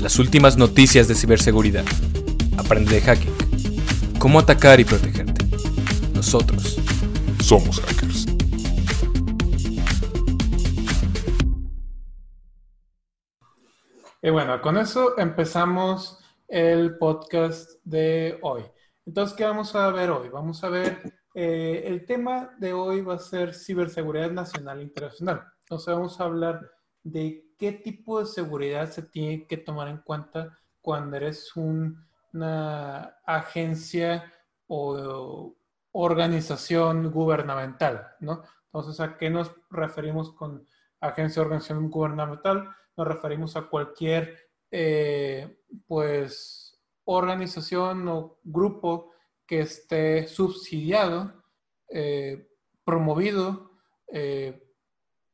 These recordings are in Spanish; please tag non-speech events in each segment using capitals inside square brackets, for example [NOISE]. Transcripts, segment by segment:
Las últimas noticias de ciberseguridad. Aprende de hacking. Cómo atacar y protegerte. Nosotros somos hackers. Y bueno, con eso empezamos el podcast de hoy. Entonces, ¿qué vamos a ver hoy? Vamos a ver, eh, el tema de hoy va a ser ciberseguridad nacional e internacional. Entonces, vamos a hablar de qué tipo de seguridad se tiene que tomar en cuenta cuando eres una agencia o organización gubernamental, ¿no? Entonces, ¿a qué nos referimos con agencia o organización gubernamental? Nos referimos a cualquier, eh, pues, organización o grupo que esté subsidiado, eh, promovido, eh,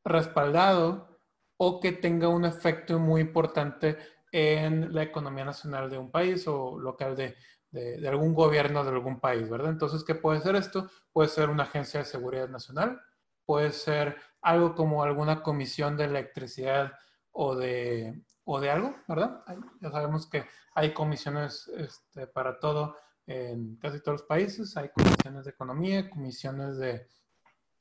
respaldado o que tenga un efecto muy importante en la economía nacional de un país o local de, de, algún gobierno de algún país, ¿verdad? Entonces, ¿qué puede ser esto? Puede ser una agencia de seguridad nacional, puede ser algo como alguna comisión de electricidad o de, o de algo, ¿verdad? ya sabemos que hay comisiones este, para todo en casi todos los países, hay comisiones de economía, comisiones de,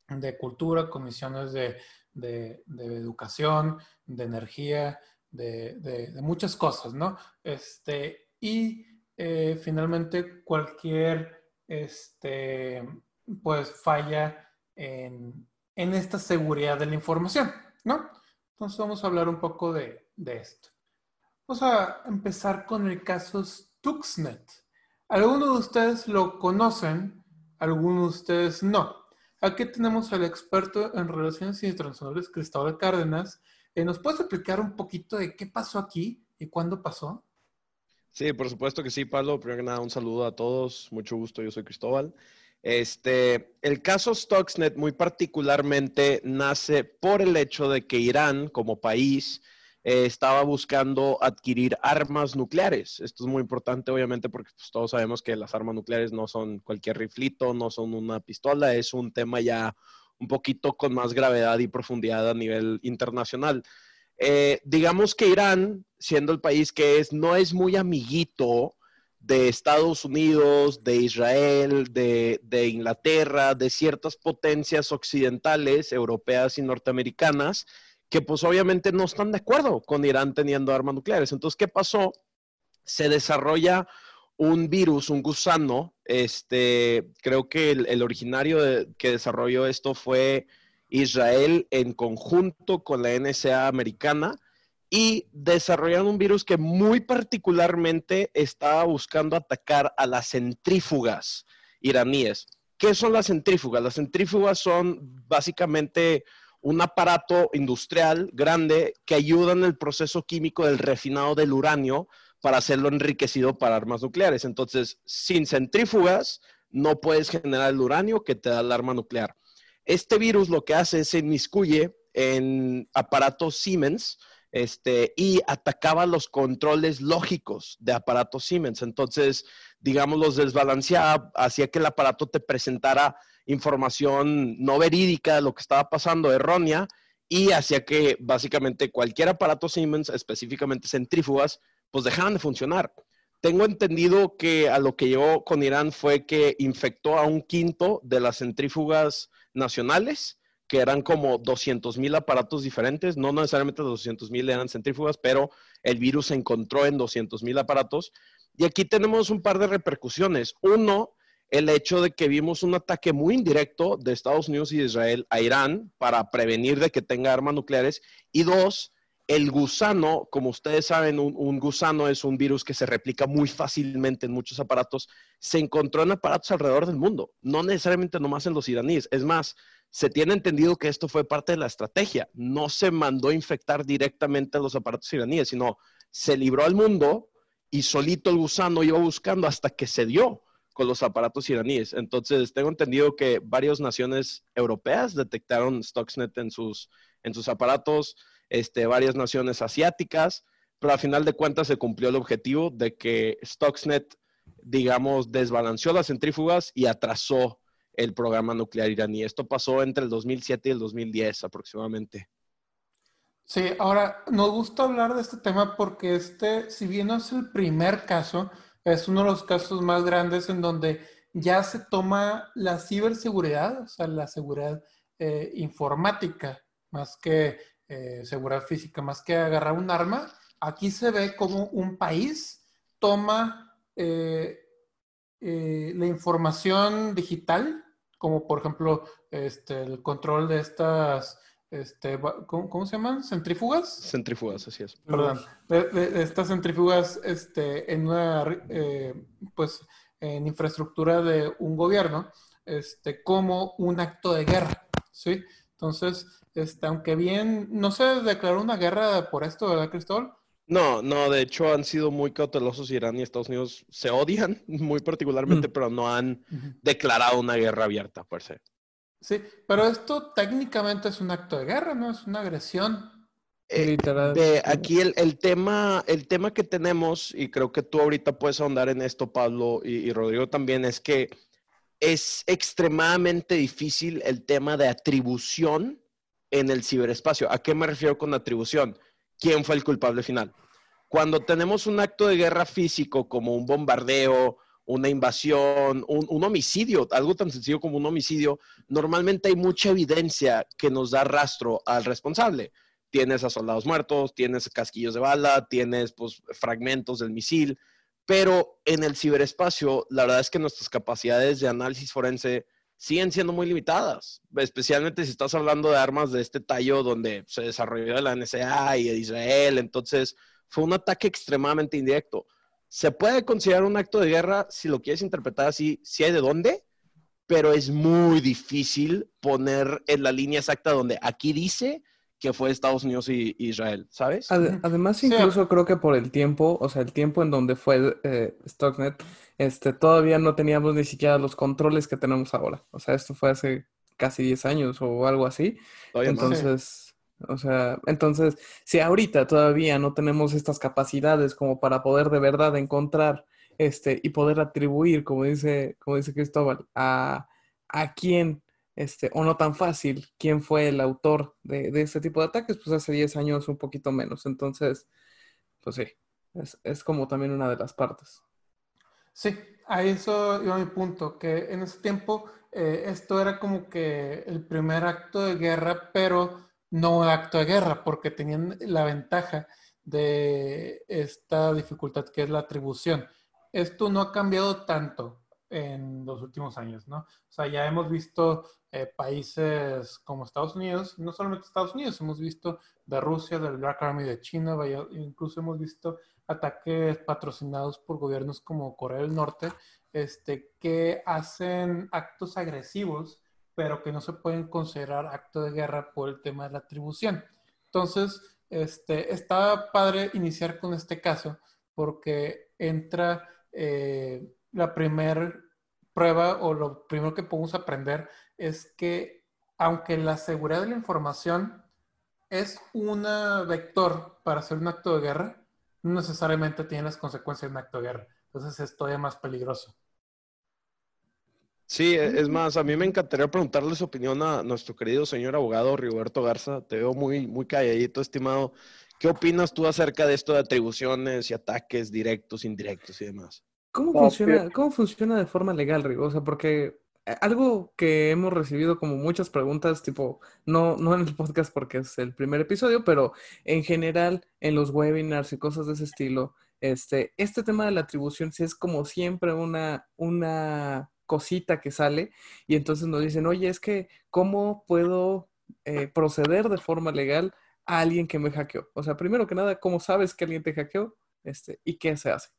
de cultura, comisiones de, de, educación, de energía, de, muchas cosas, ¿no? Este, y eh, finalmente cualquier, este, pues, falla en, esta seguridad de la información, ¿no? Entonces vamos a hablar un poco de, de esto. Vamos a empezar con el caso Stuxnet. Algunos de ustedes lo conocen, algunos de ustedes no. Aquí tenemos al experto en relaciones internacionales, Cristóbal Cárdenas. Eh, ¿Nos puedes explicar un poquito de qué pasó aquí y cuándo pasó? Sí, por supuesto que sí, Pablo. Primero que nada, un saludo a todos. Mucho gusto, yo soy Cristóbal. Este, el caso Stuxnet muy particularmente nace por el hecho de que Irán como país eh, estaba buscando adquirir armas nucleares. Esto es muy importante, obviamente, porque pues, todos sabemos que las armas nucleares no son cualquier riflito, no son una pistola, es un tema ya un poquito con más gravedad y profundidad a nivel internacional. Eh, digamos que Irán, siendo el país que es, no es muy amiguito de Estados Unidos, de Israel, de, de, Inglaterra, de ciertas potencias occidentales, europeas y norteamericanas, que pues obviamente no están de acuerdo con Irán teniendo armas nucleares. Entonces, ¿qué pasó? Se desarrolla un virus, un gusano, este, creo que el, originario que desarrolló esto fue Israel en conjunto con la NSA americana y desarrollaron un virus que muy particularmente estaba buscando atacar a las centrífugas iraníes. ¿Qué son las centrífugas? Las centrífugas son básicamente un aparato industrial grande que ayuda en el proceso químico del refinado del uranio para hacerlo enriquecido para armas nucleares. Entonces, sin centrífugas, no puedes generar el uranio que te da el arma nuclear. Este virus lo que hace es se inmiscuye en aparatos Siemens este, y atacaba los controles lógicos de aparatos Siemens. Entonces, digamos, los desbalanceaba, hacía que el aparato te presentara información no verídica de lo que estaba pasando, errónea, y hacía que básicamente cualquier aparato Siemens, específicamente centrífugas, pues dejaran de funcionar. Tengo entendido que a lo que llegó con Irán fue que infectó a un quinto de las centrífugas nacionales, que eran como 200 mil aparatos diferentes, no necesariamente 200 mil eran centrífugas, pero el virus se encontró en 200 mil aparatos. Y aquí tenemos un par de repercusiones. Uno, el hecho de que vimos un ataque muy indirecto de Estados Unidos y Israel a Irán para prevenir de que tenga armas nucleares. Y dos, el gusano, como ustedes saben, un, gusano es un virus que se replica muy fácilmente en muchos aparatos, se encontró en aparatos alrededor del mundo, no necesariamente nomás en los iraníes. Es más, se tiene entendido que esto fue parte de la estrategia. No se mandó a infectar directamente a los aparatos iraníes, sino se libró al mundo y solito el gusano iba buscando hasta que se dio con los aparatos iraníes. Entonces, tengo entendido que varias naciones europeas detectaron Stuxnet en sus, en sus aparatos, este, varias naciones asiáticas, pero a final de cuentas se cumplió el objetivo de que Stuxnet, digamos, desbalanceó las centrífugas y atrasó el programa nuclear iraní. Esto pasó entre el 2007 y el 2010 aproximadamente. Sí, ahora nos gusta hablar de este tema porque este, si bien no es el primer caso, es uno de los casos más grandes en donde ya se toma la ciberseguridad, o sea, la seguridad eh, informática, más que eh, seguridad física, más que agarrar un arma. Aquí se ve como un país toma eh, la información digital, como por ejemplo este, el control de estas este, ¿cómo, se llaman? ¿Centrífugas? Centrífugas, así es. Perdón. De, estas centrífugas este, en una, eh, pues, en infraestructura de un gobierno, este, como un acto de guerra, ¿sí? Entonces, este, aunque bien, no se declaró una guerra por esto, ¿verdad, Cristóbal? No, no, de hecho han sido muy cautelosos. Irán y Estados Unidos se odian [LAUGHS] muy particularmente, pero no han declarado una guerra abierta, por ser. Sí, pero esto técnicamente es un acto de guerra, ¿no? Es una agresión. Eh, de aquí el, tema, el tema que tenemos, y creo que tú ahorita puedes ahondar en esto, Pablo y, Rodrigo también, es que es extremadamente difícil el tema de atribución en el ciberespacio. ¿A qué me refiero con atribución? ¿Quién fue el culpable final? Cuando tenemos un acto de guerra físico como un bombardeo, una invasión, un, homicidio, algo tan sencillo como un homicidio, normalmente hay mucha evidencia que nos da rastro al responsable. Tienes a soldados muertos, tienes casquillos de bala, tienes pues, fragmentos del misil, pero en el ciberespacio, la verdad es que nuestras capacidades de análisis forense siguen siendo muy limitadas, especialmente si estás hablando de armas de este tallo donde se desarrolló la NSA y Israel, entonces fue un ataque extremadamente indirecto se puede considerar un acto de guerra si lo quieres interpretar así, si hay de dónde, pero es muy difícil poner en la línea exacta donde aquí dice que fue Estados Unidos y Israel, ¿sabes? además, incluso creo que por el tiempo, o sea, el tiempo en donde fue eh, Stuxnet, este, todavía no teníamos ni siquiera los controles que tenemos ahora. O sea, esto fue hace casi 10 años o algo así. Entonces... O sea, entonces, si ahorita todavía no tenemos estas capacidades como para poder de verdad encontrar este y poder atribuir, como dice, como dice Cristóbal, a, a quién, este, o no tan fácil, quién fue el autor de, de este tipo de ataques, pues hace 10 años un poquito menos. Entonces, pues sí, es, es como también una de las partes. Sí, a eso iba mi punto, que en ese tiempo eh, esto era como que el primer acto de guerra, pero no acto de guerra, porque tenían la ventaja de esta dificultad que es la atribución. Esto no ha cambiado tanto en los últimos años, ¿no? O sea, ya hemos visto eh, países como Estados Unidos, no solamente Estados Unidos, hemos visto de Rusia, del Black Army de China, incluso hemos visto ataques patrocinados por gobiernos como Corea del Norte, este, que hacen actos agresivos pero que no se pueden considerar acto de guerra por el tema de la atribución. Entonces, este, está padre iniciar con este caso porque entra eh, la primera prueba o lo primero que podemos aprender es que aunque la seguridad de la información es un vector para hacer un acto de guerra, no necesariamente tiene las consecuencias de un acto de guerra. Entonces es todavía más peligroso. Sí, e, es más, a mí me encantaría preguntarle su opinión a nuestro querido señor abogado Roberto Garza. Te veo muy, muy calladito, estimado. ¿Qué opinas tú acerca de esto de atribuciones y ataques directos, indirectos y demás? ¿Cómo, funciona, ¿cómo funciona de forma legal, Rigo? O sea, porque eh, algo que hemos recibido como muchas preguntas, tipo, no, no en el podcast porque es el primer episodio, pero en general en los webinars y cosas de ese estilo, este, este tema de la atribución sí es como siempre una, una cosita que sale y entonces nos dicen, oye, es que, ¿cómo puedo eh, proceder de forma legal a alguien que me hackeó? O sea, primero que nada, ¿cómo sabes que alguien te hackeó? Este, ¿Y qué se hace?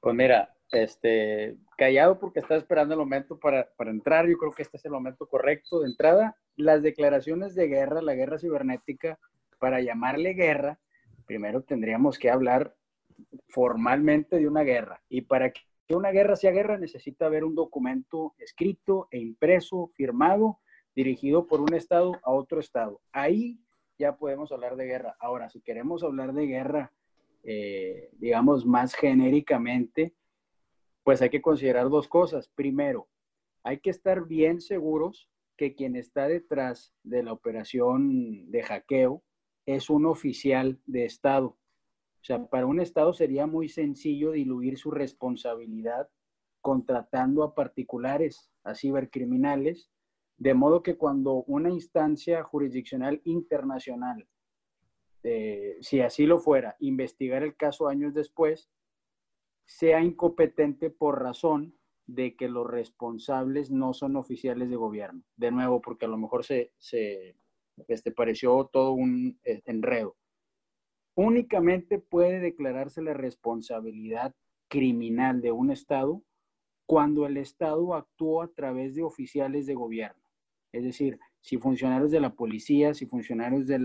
Pues mira, este, callado porque estaba esperando el momento para, para entrar, yo creo que este es el momento correcto de entrada. Las declaraciones de guerra, la guerra cibernética, para llamarle guerra, primero tendríamos que hablar formalmente de una guerra. Y para que que una guerra sea guerra necesita haber un documento escrito e impreso, firmado, dirigido por un Estado a otro Estado. Ahí ya podemos hablar de guerra. Ahora, si queremos hablar de guerra, eh, digamos, más genéricamente, pues hay que considerar dos cosas. Primero, hay que estar bien seguros que quien está detrás de la operación de hackeo es un oficial de Estado. O sea, para un Estado sería muy sencillo diluir su responsabilidad contratando a particulares, a cibercriminales, de modo que cuando una instancia jurisdiccional internacional, eh, si así lo fuera, investigar el caso años después, sea incompetente por razón de que los responsables no son oficiales de gobierno. De nuevo, porque a lo mejor se, se este, pareció todo un eh, enredo. Únicamente puede declararse la responsabilidad criminal de un Estado cuando el Estado actuó a través de oficiales de gobierno. Es decir, si funcionarios de la policía, si funcionarios de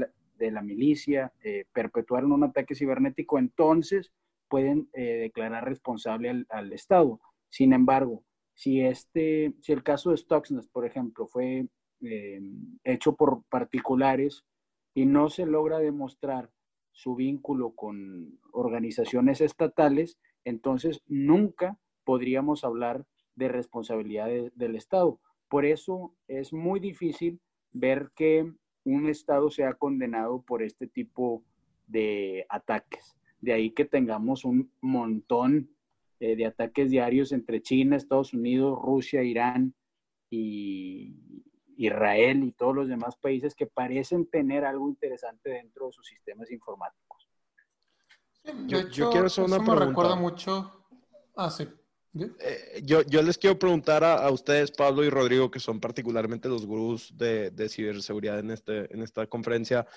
la, milicia eh, perpetuaron un ataque cibernético, entonces pueden eh, declarar responsable al, Estado. Sin embargo, si, este, si el caso de Stuxnet, por ejemplo, fue eh, hecho por particulares y no se logra demostrar su vínculo con organizaciones estatales, entonces nunca podríamos hablar de responsabilidad del Estado. Por eso es muy difícil ver que un Estado sea condenado por este tipo de ataques. De ahí que tengamos un montón eh, de ataques diarios entre China, Estados Unidos, Rusia, Irán y Israel y todos los demás países que parecen tener algo interesante dentro de sus sistemas informáticos. yo, quiero hacer una eso me recuerda mucho. Ah, sí. Eh, yo, yo, les quiero preguntar a, ustedes, Pablo y Rodrigo, que son particularmente los gurús de, de, ciberseguridad en, este, en esta conferencia.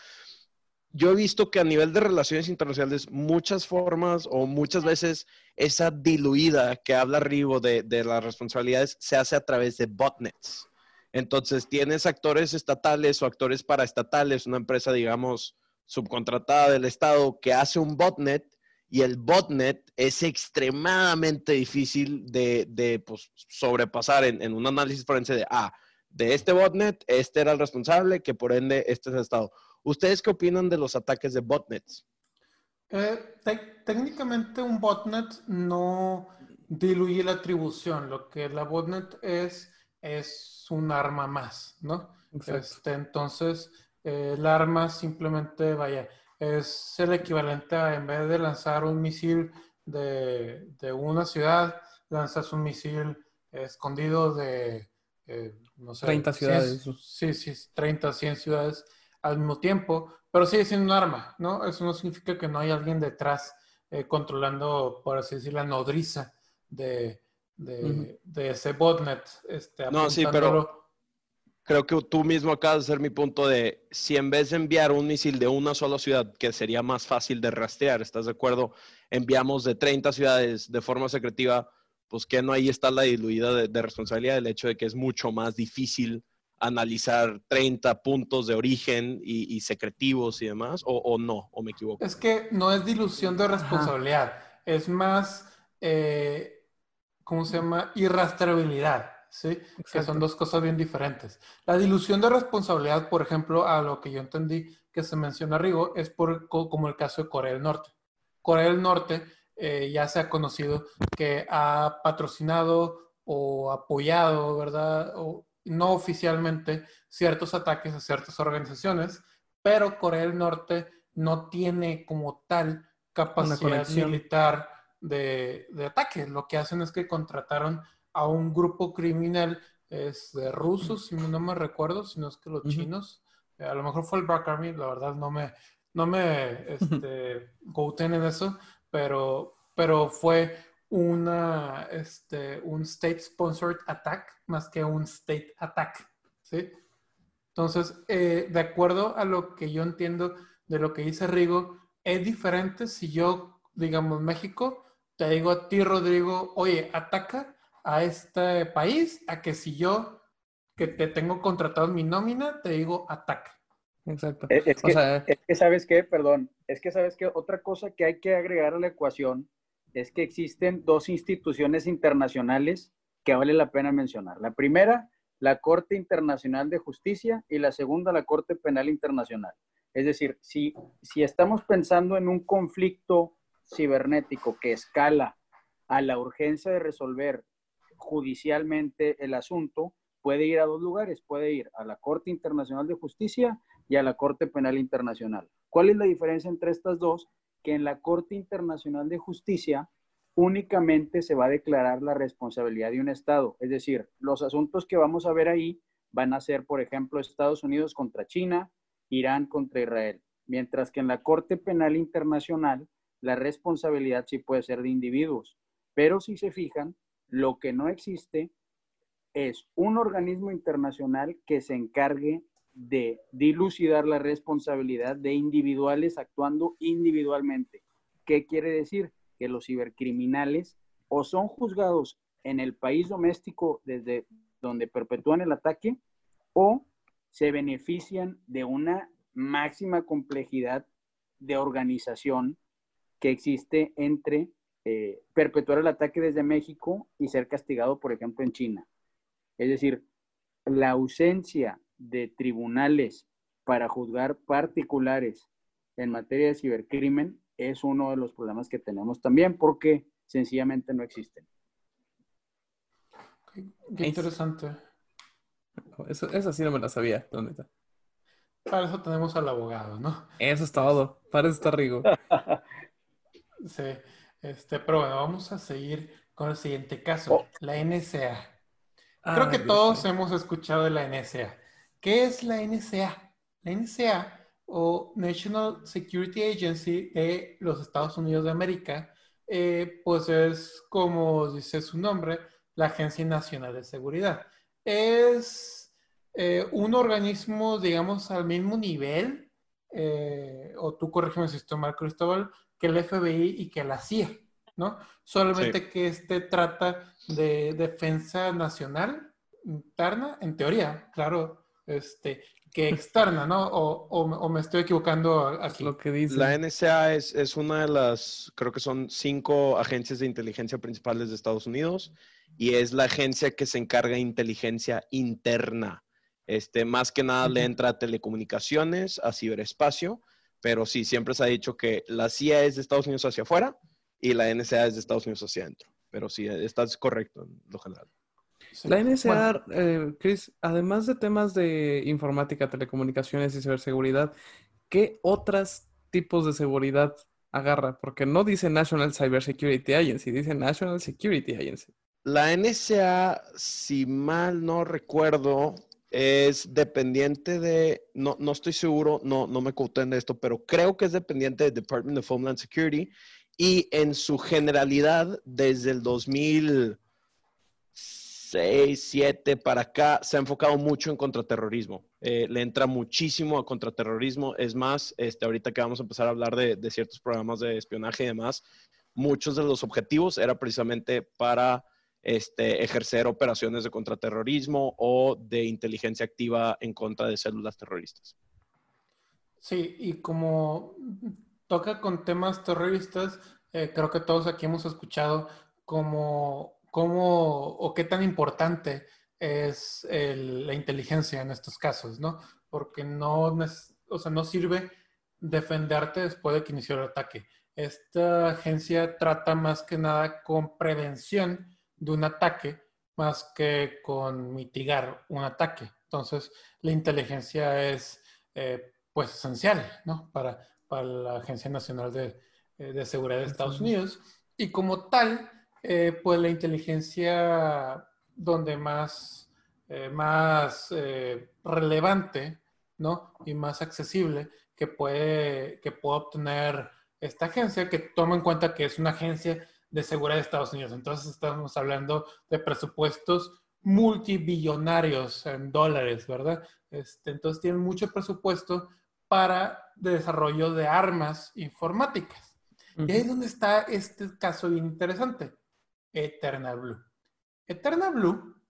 Yo he visto que a nivel de relaciones internacionales, muchas formas o muchas veces esa diluida que habla Rivo de, de las responsabilidades se hace a través de botnets. Entonces, tienes actores estatales o actores paraestatales, una empresa, digamos, subcontratada del Estado que hace un botnet y el botnet es extremadamente difícil de, pues, sobrepasar en, un análisis forense de, ah, de este botnet, este era el responsable, que por ende este es el Estado. ¿Ustedes qué opinan de los ataques de botnets? Eh, técnicamente un botnet no diluye la atribución. Lo que la botnet es, es un arma más, ¿no? Este, entonces, eh, el arma simplemente, vaya, es el equivalente a, en vez de lanzar un misil de, una ciudad, lanzas un misil escondido de, eh, no sé, 30 ciudades. sí, sí, 30, 100 ciudades al mismo tiempo, pero sigue siendo un arma, ¿no? Eso no significa que no hay alguien detrás eh, controlando, por así decir, la nodriza de, de, ese botnet. Este, no, sí, pero creo que tú mismo acabas de hacer mi punto de si en vez de enviar un misil de una sola ciudad, que sería más fácil de rastrear, ¿estás de acuerdo? Enviamos de 30 ciudades de forma secretiva, pues que no ahí está la diluida de, responsabilidad, el hecho de que es mucho más difícil analizar 30 puntos de origen y, secretivos y demás, o, no, o me equivoco. Es que no es dilución de responsabilidad, es más, eh, ¿cómo se llama? Irrastreabilidad. ¿sí? Que son dos cosas bien diferentes. La dilución de responsabilidad, por ejemplo, a lo que yo entendí que se menciona Rigo, es por, como el caso de Corea del Norte. Corea del Norte eh, ya se ha conocido que ha patrocinado o apoyado, ¿verdad? O no oficialmente ciertos ataques a ciertas organizaciones, pero Corea del Norte no tiene como tal capacidad militar de, de ataque. Lo que hacen es que contrataron a un grupo criminal es de rusos, si no me recuerdo, si no es que los chinos, eh, a lo mejor fue el Black Army, la verdad no me, no me este, en eso, pero, pero fue una, este, un state-sponsored attack más que un state attack, ¿sí? Entonces, eh, de acuerdo a lo que yo entiendo de lo que dice Rigo, es diferente si yo, digamos, México, te digo a ti, Rodrigo, oye, ataca a este país a que si yo que te tengo contratado en mi nómina, te digo ataca. Exacto. Es, que, sabes qué, perdón, es que sabes que otra cosa que hay que agregar a la ecuación es que existen dos instituciones internacionales que vale la pena mencionar. La primera, la Corte Internacional de Justicia y la segunda, la Corte Penal Internacional. Es decir, si, si estamos pensando en un conflicto cibernético que escala a la urgencia de resolver judicialmente el asunto, puede ir a dos lugares, puede ir a la Corte Internacional de Justicia y a la Corte Penal Internacional. ¿Cuál es la diferencia entre estas dos? Que en la Corte Internacional de Justicia únicamente se va a declarar la responsabilidad de un Estado. Es decir, los asuntos que vamos a ver ahí van a ser, por ejemplo, Estados Unidos contra China, Irán contra Israel. Mientras que en la Corte Penal Internacional la responsabilidad sí puede ser de individuos. Pero si se fijan, lo que no existe es un organismo internacional que se encargue de dilucidar la responsabilidad de individuales actuando individualmente. ¿Qué quiere decir? Que los cibercriminales o son juzgados en el país doméstico desde donde perpetúan el ataque o se benefician de una máxima complejidad de organización que existe entre eh, perpetuar el ataque desde México y ser castigado, por ejemplo, en China. Es decir, la ausencia de tribunales para juzgar particulares en materia de cibercrimen es uno de los problemas que tenemos también porque sencillamente no existen. Qué interesante. Eso, esa sí no me la sabía, ¿dónde está? Para eso tenemos al abogado, ¿no? Eso es todo. Para eso está Rigo. [LAUGHS] sí. Este, pero bueno, vamos a seguir con el siguiente caso, Oh. la NSA. Creo que todos hemos escuchado de la NSA. ¿Qué es la NSA? La NSA o National Security Agency de los Estados Unidos de América, eh, pues es como dice su nombre, la Agencia Nacional de Seguridad. Es eh, un organismo, digamos, al mismo nivel, eh, o tú corrígeme si estoy mal, Cristóbal, que el FBI y que la CIA, ¿no? Solamente que este trata de defensa nacional interna, en teoría, claro, este, que externa, ¿no? O, o me- o me estoy equivocando aquí. lo que dice. La NSA es, es una de las, creo que son cinco agencias de inteligencia principales de Estados Unidos y es la agencia que se encarga de inteligencia interna. Este, más que nada le entra a telecomunicaciones, a ciberespacio, pero sí, siempre se ha dicho que la CIA es de Estados Unidos hacia afuera y la NSA es de Estados Unidos hacia adentro. Pero sí, estás correcto en lo general. Sí. La NSA, Bueno, eh, Chris, además de temas de informática, telecomunicaciones y ciberseguridad, ¿qué otros tipos de seguridad agarra? Porque no dice National Cyber Security Agency, dice National Security Agency. La NSA, si mal no recuerdo, es dependiente de, no, no estoy seguro, no, no me coten de esto, pero creo que es dependiente del Department of Homeland Security y en su generalidad, desde el 2006, 2007 para acá, se ha enfocado mucho en contraterrorismo. Eh, le entra muchísimo a contraterrorismo. Es más, este, ahorita que vamos a empezar a hablar de, de ciertos programas de espionaje y demás, muchos de los objetivos era precisamente para este, ejercer operaciones de contraterrorismo o de inteligencia activa en contra de células terroristas. Sí, y como toca con temas terroristas, eh, creo que todos aquí hemos escuchado cómo, cómo o qué tan importante es la inteligencia en estos casos, ¿no? Porque no, o sea, no sirve defenderte después de que inició el ataque. Esta agencia trata más que nada con prevención de un ataque más que con mitigar un ataque. Entonces, la inteligencia es eh, pues esencial, ¿no? Para, para la Agencia Nacional de, eh, de Seguridad de Estados Unidos. Y como tal, eh, pues la inteligencia donde más, eh, más relevante, ¿no? Y más accesible que puede, que puede obtener esta agencia, que toma en cuenta que es una agencia de seguridad de Estados Unidos. Entonces estamos hablando de presupuestos multibillonarios en dólares, ¿verdad? Este, entonces tienen mucho presupuesto para desarrollo de armas informáticas. Y ahí es donde está este caso bien interesante, Eternal Blue. Eternal Blue,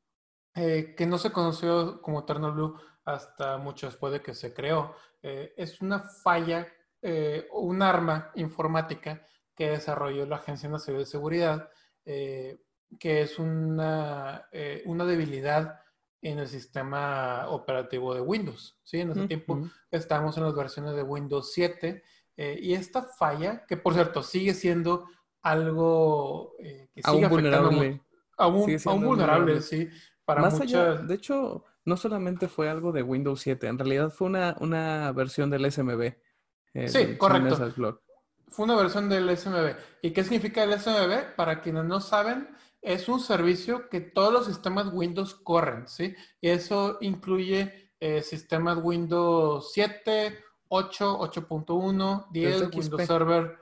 eh, que no se conoció como Eternal Blue hasta mucho después de que se creó, eh, es una falla eh, o un arma informática que desarrolló la Agencia Nacional de Seguridad, eh, que es una, eh, una debilidad en el sistema operativo de Windows. ¿sí? En ese tiempo estábamos en las versiones de Windows 7 eh, y esta falla, que por cierto sigue siendo algo que sigue Aún afectando vulnerable. aún, Sigue aún vulnerable, vulnerable. sí, para Más allá, de hecho, no solamente fue algo de Windows 7, en realidad fue una, una versión del SMB. Sí, correcto. Fue una versión del SMB. ¿Y qué significa el SMB? Para quienes no saben, es un servicio que todos los sistemas Windows corren, ¿sí? Y eso incluye eh, sistemas Windows 7, 8, 8.1, 10, Desde Windows XP. Server,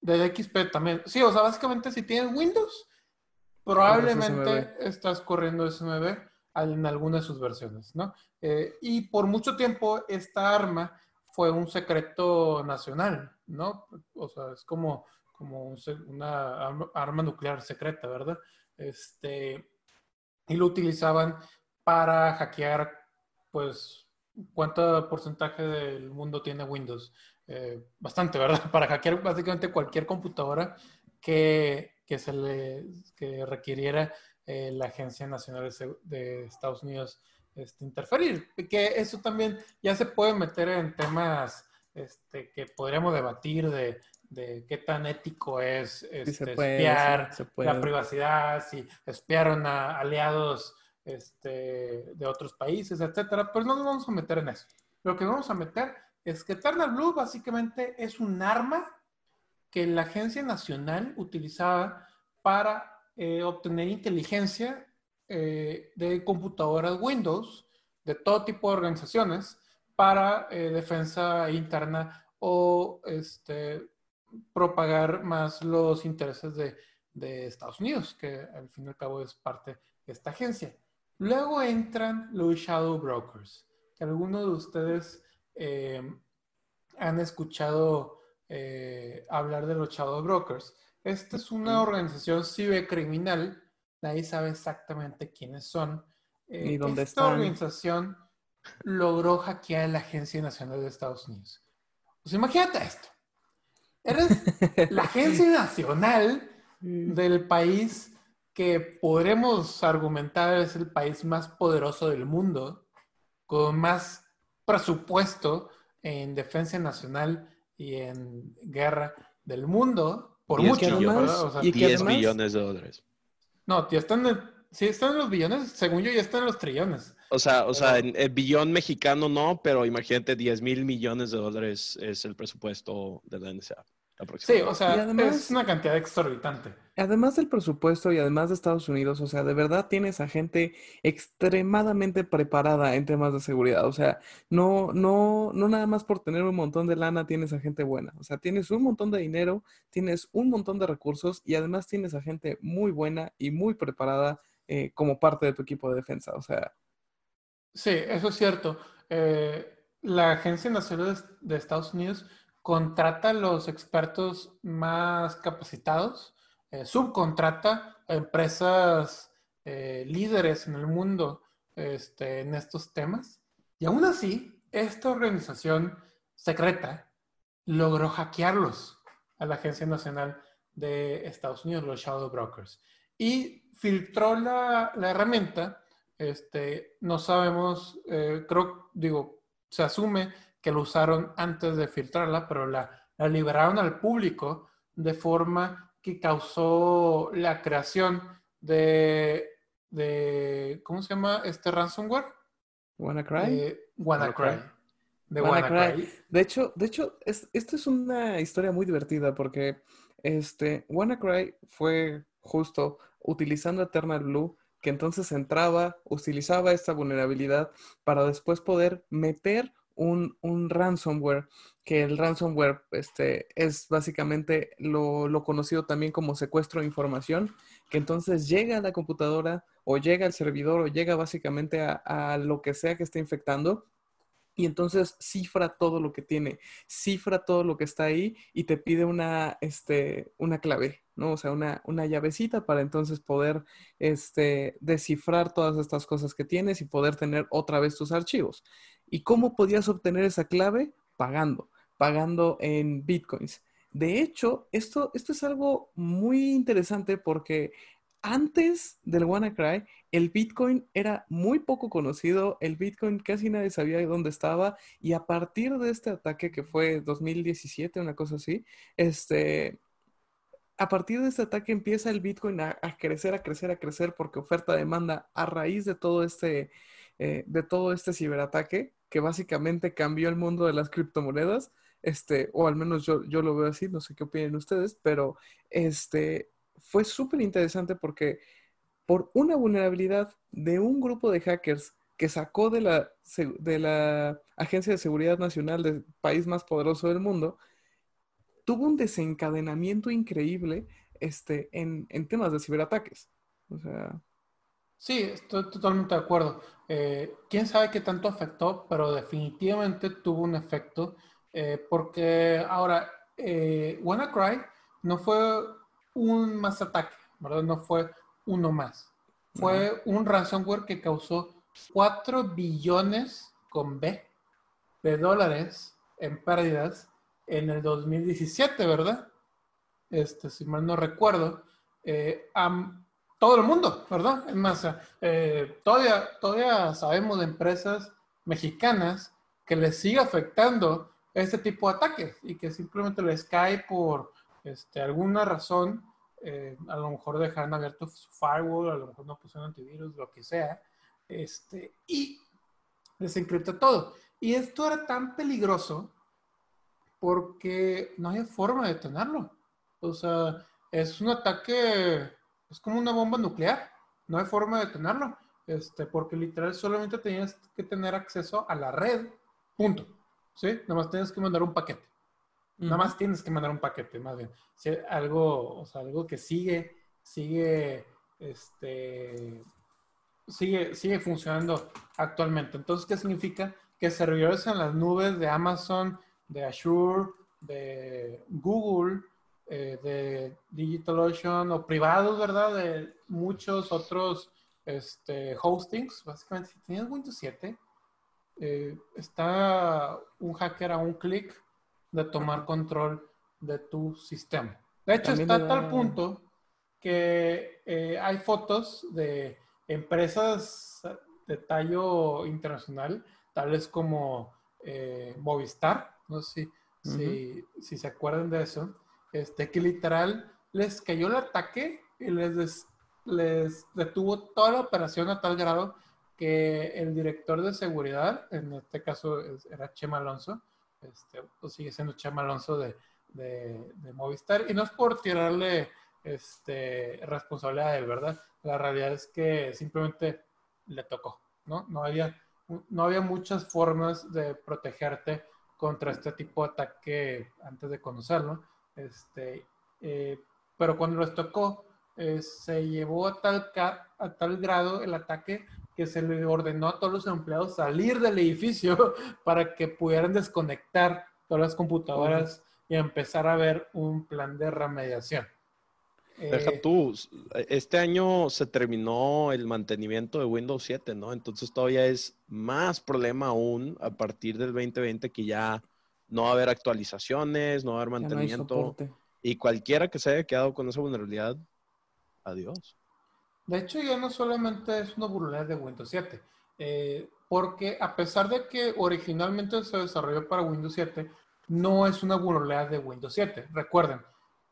desde XP también. Sí, o sea, básicamente si tienes Windows, probablemente estás corriendo SMB en alguna de sus versiones, ¿no? Eh, y por mucho tiempo esta arma fue un secreto nacional, ¿no? O sea, es como, como una arma, nuclear secreta, ¿verdad? Este, y lo utilizaban para hackear, pues, ¿cuánto porcentaje del mundo tiene Windows? Eh, bastante, ¿verdad? [LAUGHS] Para hackear básicamente cualquier computadora que, que se le que requiriera eh, la Agencia Nacional de Estados Unidos este, interferir. Que eso también ya se puede meter en temas este, que podríamos debatir de, de qué tan ético es este, puede, espiar sí, la privacidad, si espiaron a aliados este, de otros países, etcétera. Pero no nos vamos a meter en eso. Lo que vamos a meter es que Eternal Blue básicamente es un arma que la Agencia Nacional utilizaba para eh, obtener inteligencia eh, de computadoras Windows de todo tipo de organizaciones para eh, defensa interna o este, propagar más los intereses de, de Estados Unidos, que al fin y al cabo es parte de esta agencia. Luego entran los Shadow Brokers, que algunos de ustedes eh, han escuchado eh, hablar de los Shadow Brokers. Esta es una organización cibercriminal, nadie sabe exactamente quiénes son. Eh, Ni dónde esta están. organización logró hackear la Agencia Nacional de Estados Unidos. Pues imagínate esto. Eres [LAUGHS] la Agencia Nacional del país que podremos argumentar es el país más poderoso del mundo, con más presupuesto en defensa nacional y en guerra del mundo, por 10 mucho, billones. ¿verdad? O sea, Y que 10 además- billones de dólares. No, ya están en, sí están en los billones, según yo ya están en los trillones. O sea, o sea, en el billón mexicano no, pero imagínate 10 mil millones de dólares es el presupuesto de la NSA. Sí, o sea, Y además- es una cantidad exorbitante. Además del presupuesto y además de Estados Unidos, o sea, de verdad tienes a gente extremadamente preparada en temas de seguridad. O sea, no, no, no nada más por tener un montón de lana tienes a gente buena. O sea, tienes un montón de dinero, tienes un montón de recursos y además tienes a gente muy buena y muy preparada eh, como parte de tu equipo de defensa. O sea, Sí, eso es cierto. Eh, la Agencia Nacional de Estados Unidos contrata a los expertos más capacitados, eh, subcontrata a empresas eh, líderes en el mundo este, en estos temas. Y aún así, esta organización secreta logró hackearlos a la Agencia Nacional de Estados Unidos, los Shadow Brokers. Y filtró la, la herramienta este, no sabemos, eh, creo, digo, se asume que lo usaron antes de filtrarla, pero la, la liberaron al público de forma que causó la creación de, de ¿cómo se llama este ransomware? WannaCry. Eh, WannaCry. WannaCry. De WannaCry. WannaCry. De hecho, de hecho, es, esto es una historia muy divertida porque este, WannaCry fue justo utilizando Eternal Blue, que entonces entraba, utilizaba esta vulnerabilidad para después poder meter un, un ransomware, que el ransomware este, es básicamente lo, lo conocido también como secuestro de información, que entonces llega a la computadora o llega al servidor o llega básicamente a, lo que sea que esté infectando y entonces cifra todo lo que tiene, cifra todo lo que está ahí y te pide una, este, una clave, ¿no? O sea, una, una llavecita para entonces poder este, descifrar todas estas cosas que tienes y poder tener otra vez tus archivos. ¿Y cómo podías obtener esa clave? Pagando, pagando en bitcoins. De hecho, esto, esto es algo muy interesante porque antes del WannaCry, el Bitcoin era muy poco conocido, el Bitcoin casi nadie sabía dónde estaba y a partir de este ataque que fue 2017, una cosa así, este, a partir de este ataque empieza el Bitcoin a, crecer, a crecer, a crecer porque oferta-demanda a raíz de todo este, eh, de todo este ciberataque que básicamente cambió el mundo de las criptomonedas. este, o al menos yo, yo lo veo así, no sé qué opinan ustedes, pero este, fue súper interesante porque por una vulnerabilidad de un grupo de hackers que sacó de la, de la Agencia de Seguridad Nacional del país más poderoso del mundo, tuvo un desencadenamiento increíble este, en, en temas de ciberataques. O sea... Sí, estoy totalmente de acuerdo. Eh, quién sabe qué tanto afectó, pero definitivamente tuvo un efecto. Eh, porque ahora, eh, WannaCry no fue un más ataque, ¿verdad? No fue uno más. Fue un ransomware que causó 4 billones con B de dólares en pérdidas en el 2017, ¿verdad? Este, si mal no recuerdo, eh, todo el mundo, ¿verdad? Es más, eh, todavía, todavía sabemos de empresas mexicanas que les sigue afectando este tipo de ataques y que simplemente les cae por este, alguna razón, eh, a lo mejor dejaron abierto su firewall, a lo mejor no pusieron antivirus, lo que sea, este, y les encripta todo. Y esto era tan peligroso porque no hay forma de detenerlo. O sea, es un ataque, es como una bomba nuclear. No hay forma de detenerlo. Este, porque literal solamente tenías que tener acceso a la red. Punto. ¿Sí? Nada más tienes que mandar un paquete. Nada más tienes que mandar un paquete, más bien. Si algo, o sea, algo que sigue, sigue, este, sigue, sigue funcionando actualmente. Entonces, ¿qué significa? Que servidores en las nubes de Amazon, de Azure, de Google, eh, de DigitalOcean o privados, ¿verdad? De muchos otros este, hostings. Básicamente, si tienes Windows 7, eh, está un hacker a un clic de tomar control de tu sistema. De hecho, está a tal punto que eh, hay fotos de empresas de tallo internacional, tales como eh, Movistar, no sé si, si, se acuerdan de eso, este, que literal les cayó el ataque y les, les detuvo toda la operación a tal grado que el director de seguridad, en este caso era Chema Alonso, este, o sigue siendo Chema Alonso de, de, Movistar, y no es por tirarle este, responsabilidad de él, ¿verdad? La realidad es que simplemente le tocó, ¿no? No había, no había muchas formas de protegerte contra este tipo de ataque antes de conocerlo. Este, eh, pero cuando les tocó, eh, se llevó a tal, a tal grado el ataque que se le ordenó a todos los empleados salir del edificio [LAUGHS] para que pudieran desconectar todas las computadoras y empezar a ver un plan de remediación. Deja eh, tú, este año se terminó el mantenimiento de Windows 7, ¿no? Entonces todavía es más problema aún a partir del 2020 que ya no va a haber actualizaciones, no va a haber mantenimiento. y cualquiera que se haya quedado con esa vulnerabilidad, adiós. De hecho, ya no solamente es una vulnerabilidad de Windows 7, eh, porque a pesar de que originalmente se desarrolló para Windows 7, no es una vulnerabilidad de Windows 7. Recuerden,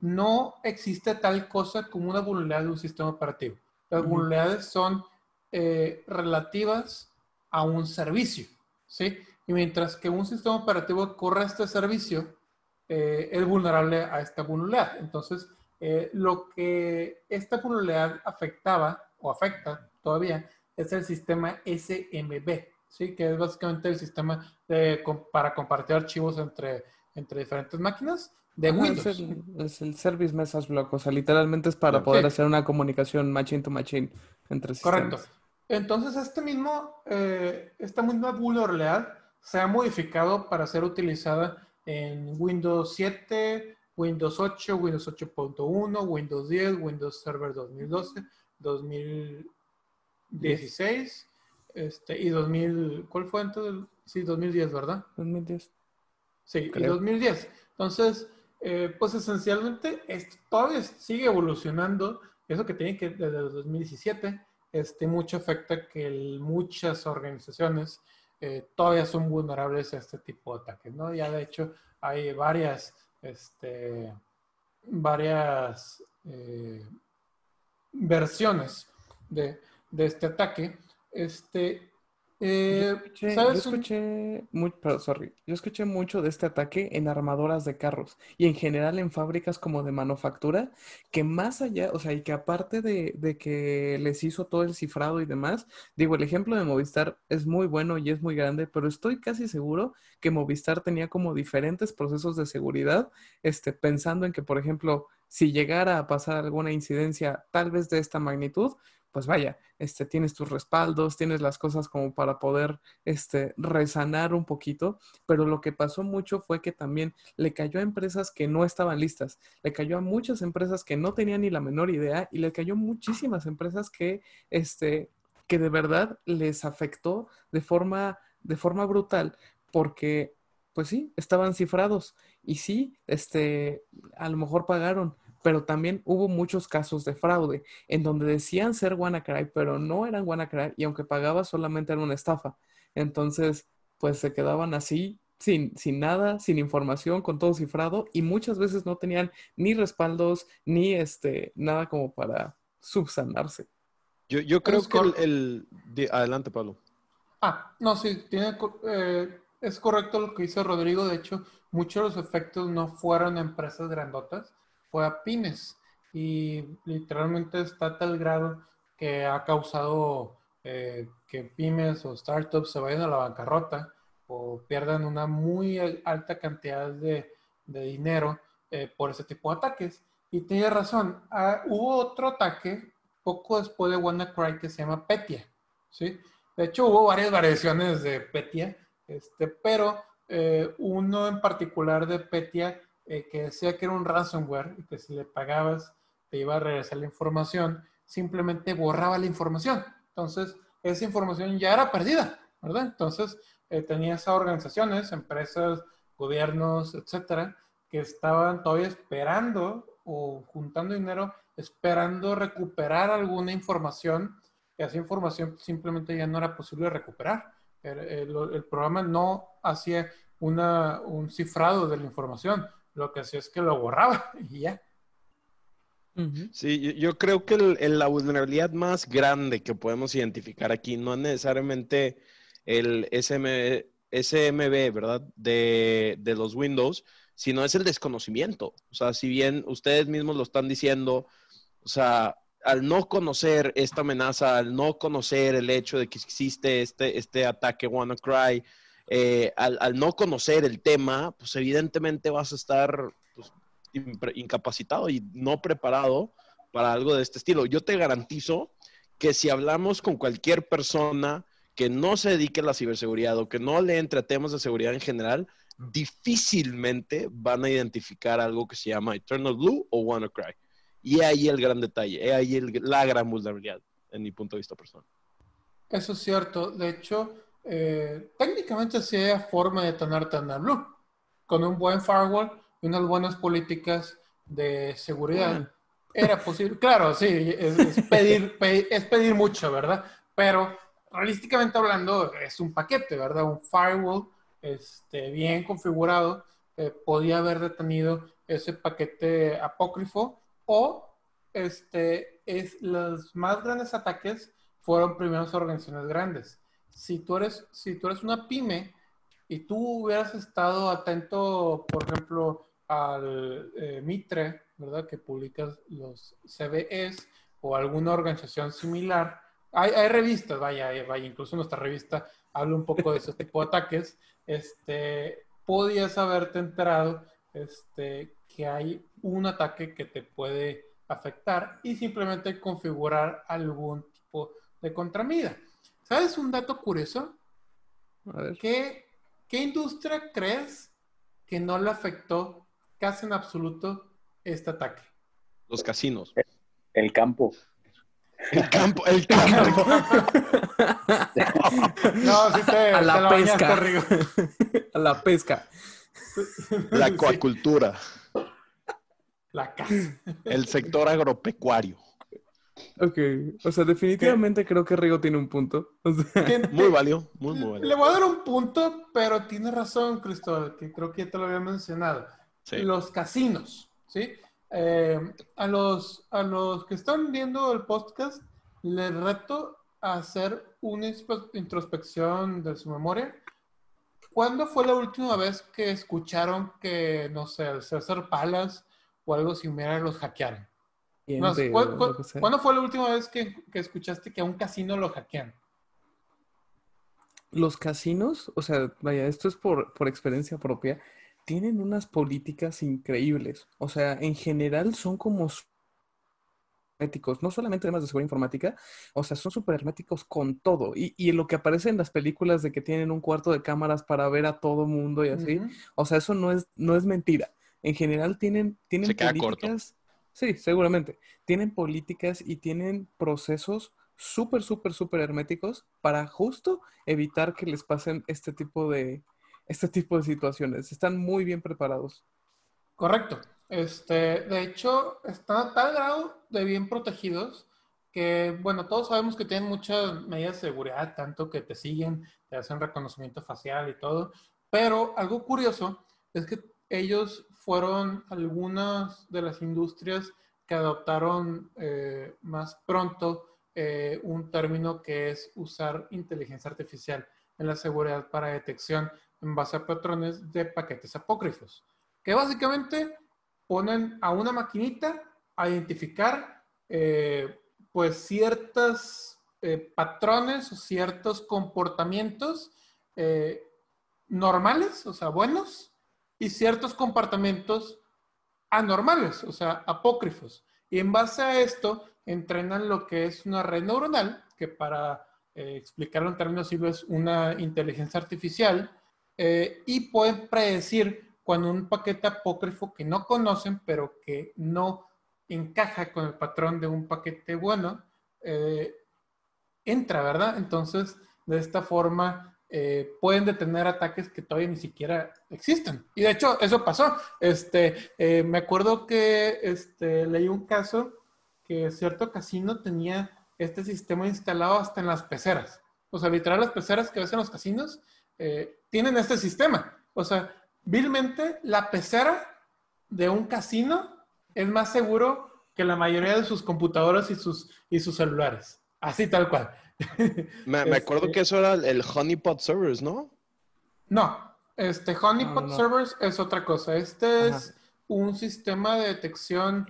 no existe tal cosa como una vulnerabilidad de un sistema operativo. Las vulnerabilidades son eh, relativas a un servicio, ¿sí? Y mientras que un sistema operativo corre este servicio, eh, es vulnerable a esta vulnerabilidad. Entonces, eh, lo que esta vulnerabilidad afectaba o afecta todavía es el sistema SMB, ¿sí? Que es básicamente el sistema de, para compartir archivos entre, entre diferentes máquinas de Windows. Es el, Service Message Block, o sea, literalmente es para poder hacer una comunicación machine to machine entre sistemas. Correcto. Entonces, este mismo, eh, esta misma vulnerabilidad se ha modificado para ser utilizada en Windows 7, Windows 8, Windows 8.1, Windows 10, Windows Server 2012, 2016 este, y 2000, ¿cuál fue entonces? Sí, 2010, ¿verdad? 2010. Sí, y 2010. Entonces, eh, pues esencialmente esto todavía sigue evolucionando. Eso que tiene que desde el 2017, este, mucho afecta que muchas organizaciones eh, todavía son vulnerables a este tipo de ataques, ¿no? Ya de hecho hay varias, este, varias eh, versiones de, de, este ataque. Este, Eh, Yo escuché, yo escuché sorry, yo escuché mucho de este ataque en armadoras de carros y en general en fábricas como de manufactura, que más allá, o sea, y que aparte de, de que les hizo todo el cifrado y demás, digo, el ejemplo de Movistar es muy bueno y es muy grande, pero estoy casi seguro que Movistar tenía como diferentes procesos de seguridad, este, pensando en que, por ejemplo, si llegara a pasar alguna incidencia tal vez de esta magnitud, pues vaya, este, tienes tus respaldos, tienes las cosas como para poder este, resanar un poquito, pero lo que pasó mucho fue que también le cayó a empresas que no estaban listas, le cayó a muchas empresas que no tenían ni la menor idea y le cayó muchísimas empresas que, este, que de verdad les afectó de forma, de forma brutal porque, pues sí, estaban cifrados y sí, este, a lo mejor pagaron. Pero también hubo muchos casos de fraude en donde decían ser WannaCry, pero no eran WannaCry y aunque pagabas solamente era una estafa. Entonces, pues se quedaban así, sin, sin nada, sin información, con todo cifrado y muchas veces no tenían ni respaldos ni este, nada como para subsanarse. Yo, yo creo Es que el, Adelante, Pablo. Ah, no, sí, tiene, eh, es correcto lo que dice Rodrigo. De hecho, muchos de los efectos no fueron empresas grandotas, fue a pymes. Y literalmente está a tal grado que ha causado eh, que pymes o startups se vayan a la bancarrota o pierdan una muy al- alta cantidad de, de dinero eh, por ese tipo de ataques. Y tiene razón, ah, hubo otro ataque poco después de WannaCry que se llama Petya, ¿sí? De hecho, hubo varias variaciones de Petya, este, pero eh, uno en particular de Petya eh, que decía que era un ransomware y que si le pagabas te iba a regresar la información, simplemente borraba la información. Entonces, esa información ya era perdida, ¿verdad? Entonces, eh, tenías a organizaciones, empresas, gobiernos, etcétera, que estaban todavía esperando o juntando dinero, esperando recuperar alguna información y esa información simplemente ya no era posible recuperar. El, el- el programa no hacía una, un cifrado de la información, lo que hacía es que lo borraba [LAUGHS] y ya. Sí, yo, yo creo que el- el- la vulnerabilidad más grande que podemos identificar aquí no es necesariamente el SM, SMB, ¿verdad? De, de los Windows, sino es el desconocimiento. O sea, si bien ustedes mismos lo están diciendo, o sea, al no conocer esta amenaza, al no conocer el hecho de que existe este, este ataque WannaCry, eh, al, no conocer el tema, pues evidentemente vas a estar pues, incapacitado y no preparado para algo de este estilo. Yo te garantizo que si hablamos con cualquier persona que no se dedique a la ciberseguridad o que no le entre temas de seguridad en general, difícilmente van a identificar algo que se llama Eternal Blue o WannaCry. Y ahí el gran detalle, ahí el- la gran vulnerabilidad, en mi punto de vista personal. Eso es cierto. De hecho, eh, técnicamente sí hay forma de tener Thunder Blue. Con un buen firewall y unas buenas políticas de seguridad. Bueno. Era posible. Claro, sí, es, es pedir, [LAUGHS] pe- es pedir mucho, ¿verdad? Pero realísticamente hablando, es un paquete, ¿verdad? Un firewall este, bien configurado eh, podía haber detenido ese paquete apócrifo o este, es, los más grandes ataques fueron primeros organizaciones grandes. Si tú eres, si tú eres una pyme y tú hubieras estado atento, por ejemplo, al eh, Mitre, ¿verdad? Que publicas los CVEs o alguna organización similar. Hay, hay revistas, vaya, eh, vaya, incluso nuestra revista habla un poco de ese [LAUGHS] tipo de ataques. Este, podías haberte enterado este, que hay un ataque que te puede afectar y simplemente configurar algún tipo de contramedida. ¿Sabes un dato curioso? A ver. ¿Qué, qué industria crees que no le afectó casi en absoluto este ataque? Los casinos. El campo. El campo, el campo. No, sí te, A te la pesca. A la pesca. La Sí, acuacultura. la casa. El sector agropecuario. Ok. O sea, definitivamente creo que Rigo tiene un punto. O sea, Que- [LAUGHS] Muy válido, muy, muy Le válido. voy a dar un punto, pero tiene razón, Cristóbal, que creo que ya te lo había mencionado. Sí. Los casinos, ¿sí? Eh, a, los, a los que están viendo el podcast, les reto a hacer una introspección de su memoria, ¿cuándo fue la última vez que escucharon que, no sé, el César Palas o algo similar los hackearon? No sé, Gente, ¿cuál- o cuál- lo que sea. ¿Cuándo fue la última vez que, que escuchaste que a un casino lo hackean? Los casinos, o sea, vaya, esto es por, por experiencia propia, tienen unas políticas increíbles. O sea, en general son como herméticos, no solamente temas de seguridad informática, o sea, son súper herméticos con todo. Y, y lo que aparece en las películas de que tienen un cuarto de cámaras para ver a todo mundo y así, o sea, eso no es, no es mentira. En general tienen, tienen Se queda corto. Sí, seguramente, tienen políticas y tienen procesos súper, súper, súper herméticos para justo evitar que les pasen este tipo de, este tipo de situaciones. Están muy bien preparados. Correcto. Este, de hecho, están a tal grado de bien protegidos que, bueno, todos sabemos que tienen muchas medidas de seguridad, tanto que te siguen, te hacen reconocimiento facial y todo, pero algo curioso es que ellos fueron algunas de las industrias que adoptaron eh, más pronto eh, un término que es usar inteligencia artificial en la seguridad para detección en base a patrones de paquetes apócrifos que básicamente ponen a una maquinita a identificar eh, pues ciertos patrones o ciertos comportamientos normales, o sea, buenos, y ciertos comportamientos anormales, o sea, apócrifos. Y en base a esto entrenan lo que es una red neuronal, que para eh, explicarlo en términos simples es una inteligencia artificial, eh, y pueden predecir cuando un paquete apócrifo que no conocen, pero que no encaja con el patrón de un paquete bueno, eh, entra, ¿verdad? Entonces, de esta forma, eh, pueden detener ataques que todavía ni siquiera existen. Y de hecho, eso pasó. Este, eh, me acuerdo que este, leí un caso que cierto casino tenía este sistema instalado hasta en las peceras. O sea, literal, las peceras que ves en los casinos eh, tienen este sistema. O sea, vilmente, la pecera de un casino es más seguro que la mayoría de sus computadoras y sus, y sus celulares. Así tal cual. [LAUGHS] Me, me acuerdo Este- que eso era el honeypot servers, ¿no? No, este Honeypot No, no, no. Servers es otra cosa. Este Ajá. es un sistema de detección.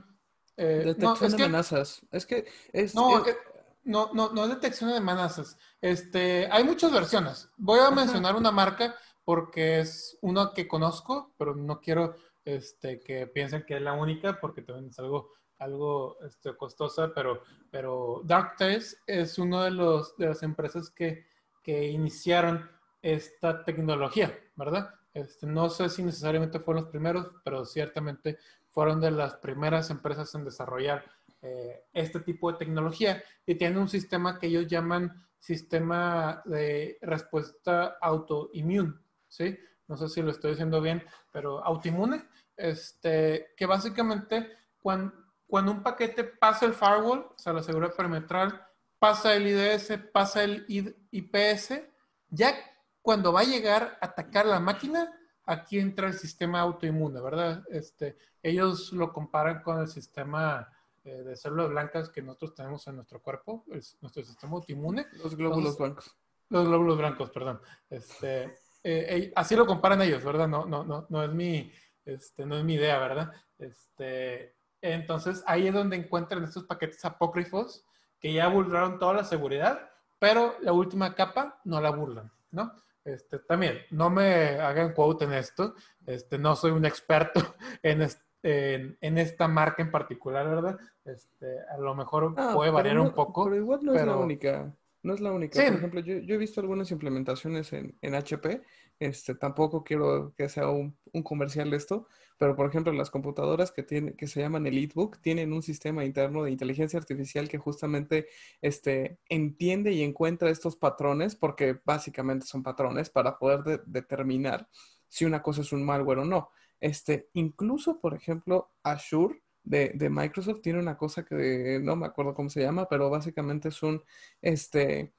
eh, Detección no, es de que- amenazas. Es que es, No, es- eh, no, no, no es detección de amenazas. Este, hay muchas versiones. Voy a mencionar una marca porque es una que conozco, pero no quiero este, que piensen que es la única porque también es algo, algo este, costosa, pero, pero Darktrace es una de, los, de las empresas que, que iniciaron esta tecnología, ¿verdad? Este, no sé si necesariamente fueron los primeros, pero ciertamente fueron de las primeras empresas en desarrollar eh, este tipo de tecnología y tienen un sistema que ellos llaman sistema de respuesta autoinmune, ¿sí? No sé si lo estoy diciendo bien, pero autoinmune, este, que básicamente cuando, cuando un paquete pasa el firewall, o sea, la seguridad perimetral, pasa el IDS, pasa el IPS, ya cuando va a llegar a atacar la máquina, aquí entra el sistema autoinmune, ¿verdad? Este, ellos lo comparan con el sistema eh, de células blancas que nosotros tenemos en nuestro cuerpo, es nuestro sistema autoinmune. los glóbulos entonces- blancos. Los glóbulos blancos, perdón. Este, eh, eh, así lo comparan ellos, ¿verdad? No, no, no, no es mi, este, no es mi idea, ¿verdad? Este, entonces ahí es donde encuentran estos paquetes apócrifos que ya burlaron toda la seguridad, pero la última capa no la burlan, ¿no? Este, también, no me hagan quote en esto, este, no soy un experto [LAUGHS] en, en, en esta marca en particular, ¿verdad? Este, a lo mejor Ah, puede variar no- un poco. Pero igual no es la única. No es la única. Sí. Por ejemplo, yo, yo he visto algunas implementaciones en, en HP. Este, tampoco quiero que sea un, un comercial esto, pero por ejemplo, las computadoras que tienen, que se llaman EliteBook tienen un sistema interno de inteligencia artificial que justamente este, entiende y encuentra estos patrones, porque básicamente son patrones para poder de- determinar si una cosa es un malware o no. Este, incluso, por ejemplo, Azure de, de Microsoft tiene una cosa que no me acuerdo cómo se llama, pero básicamente es un, este,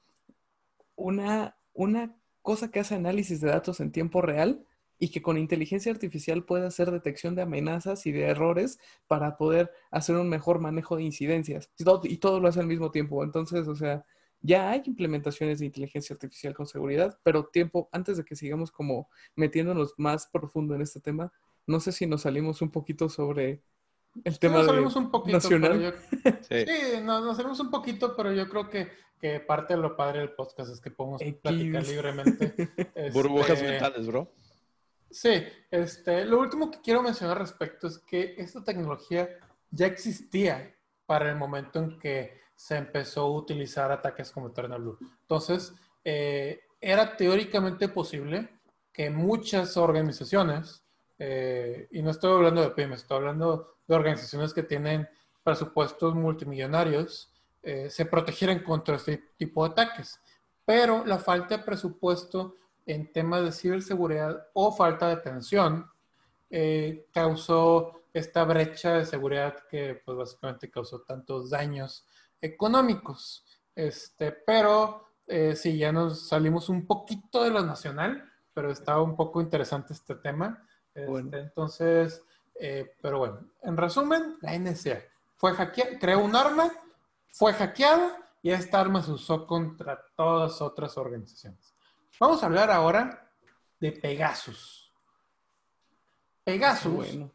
una, una cosa que hace análisis de datos en tiempo real y que con inteligencia artificial puede hacer detección de amenazas y de errores para poder hacer un mejor manejo de incidencias. Y todo, y todo lo hace al mismo tiempo. Entonces, o sea, ya hay implementaciones de inteligencia artificial con seguridad, pero tiempo, antes de que sigamos como metiéndonos más profundo en este tema, no sé si nos salimos un poquito sobre el tema nos de salimos un poquito, nacional. yo- [LAUGHS] Sí. Sí, nos, nos salimos un poquito, pero yo creo que, que parte de lo padre del podcast es que podemos X. platicar libremente. [LAUGHS] Burbujas Este, mentales, bro. Sí, este, lo último que quiero mencionar al respecto es que esta tecnología ya existía para el momento en que se empezó a utilizar ataques como Eternal Blue. Entonces, eh, era teóricamente posible que muchas organizaciones, eh, y no estoy hablando de pymes, estoy hablando de organizaciones que tienen presupuestos multimillonarios, eh, se protegieran contra este tipo de ataques. Pero la falta de presupuesto en temas de ciberseguridad o falta de atención eh, causó esta brecha de seguridad que pues básicamente causó tantos daños económicos. Este, pero eh, sí, ya nos salimos un poquito de lo nacional, pero estaba un poco interesante este tema. Este, Bueno. Entonces, eh, pero bueno, en resumen, la NSA fue hackeada, creó un arma, fue hackeada y esta arma se usó contra todas otras organizaciones. Vamos a hablar ahora de Pegasus. Pegasus Bueno,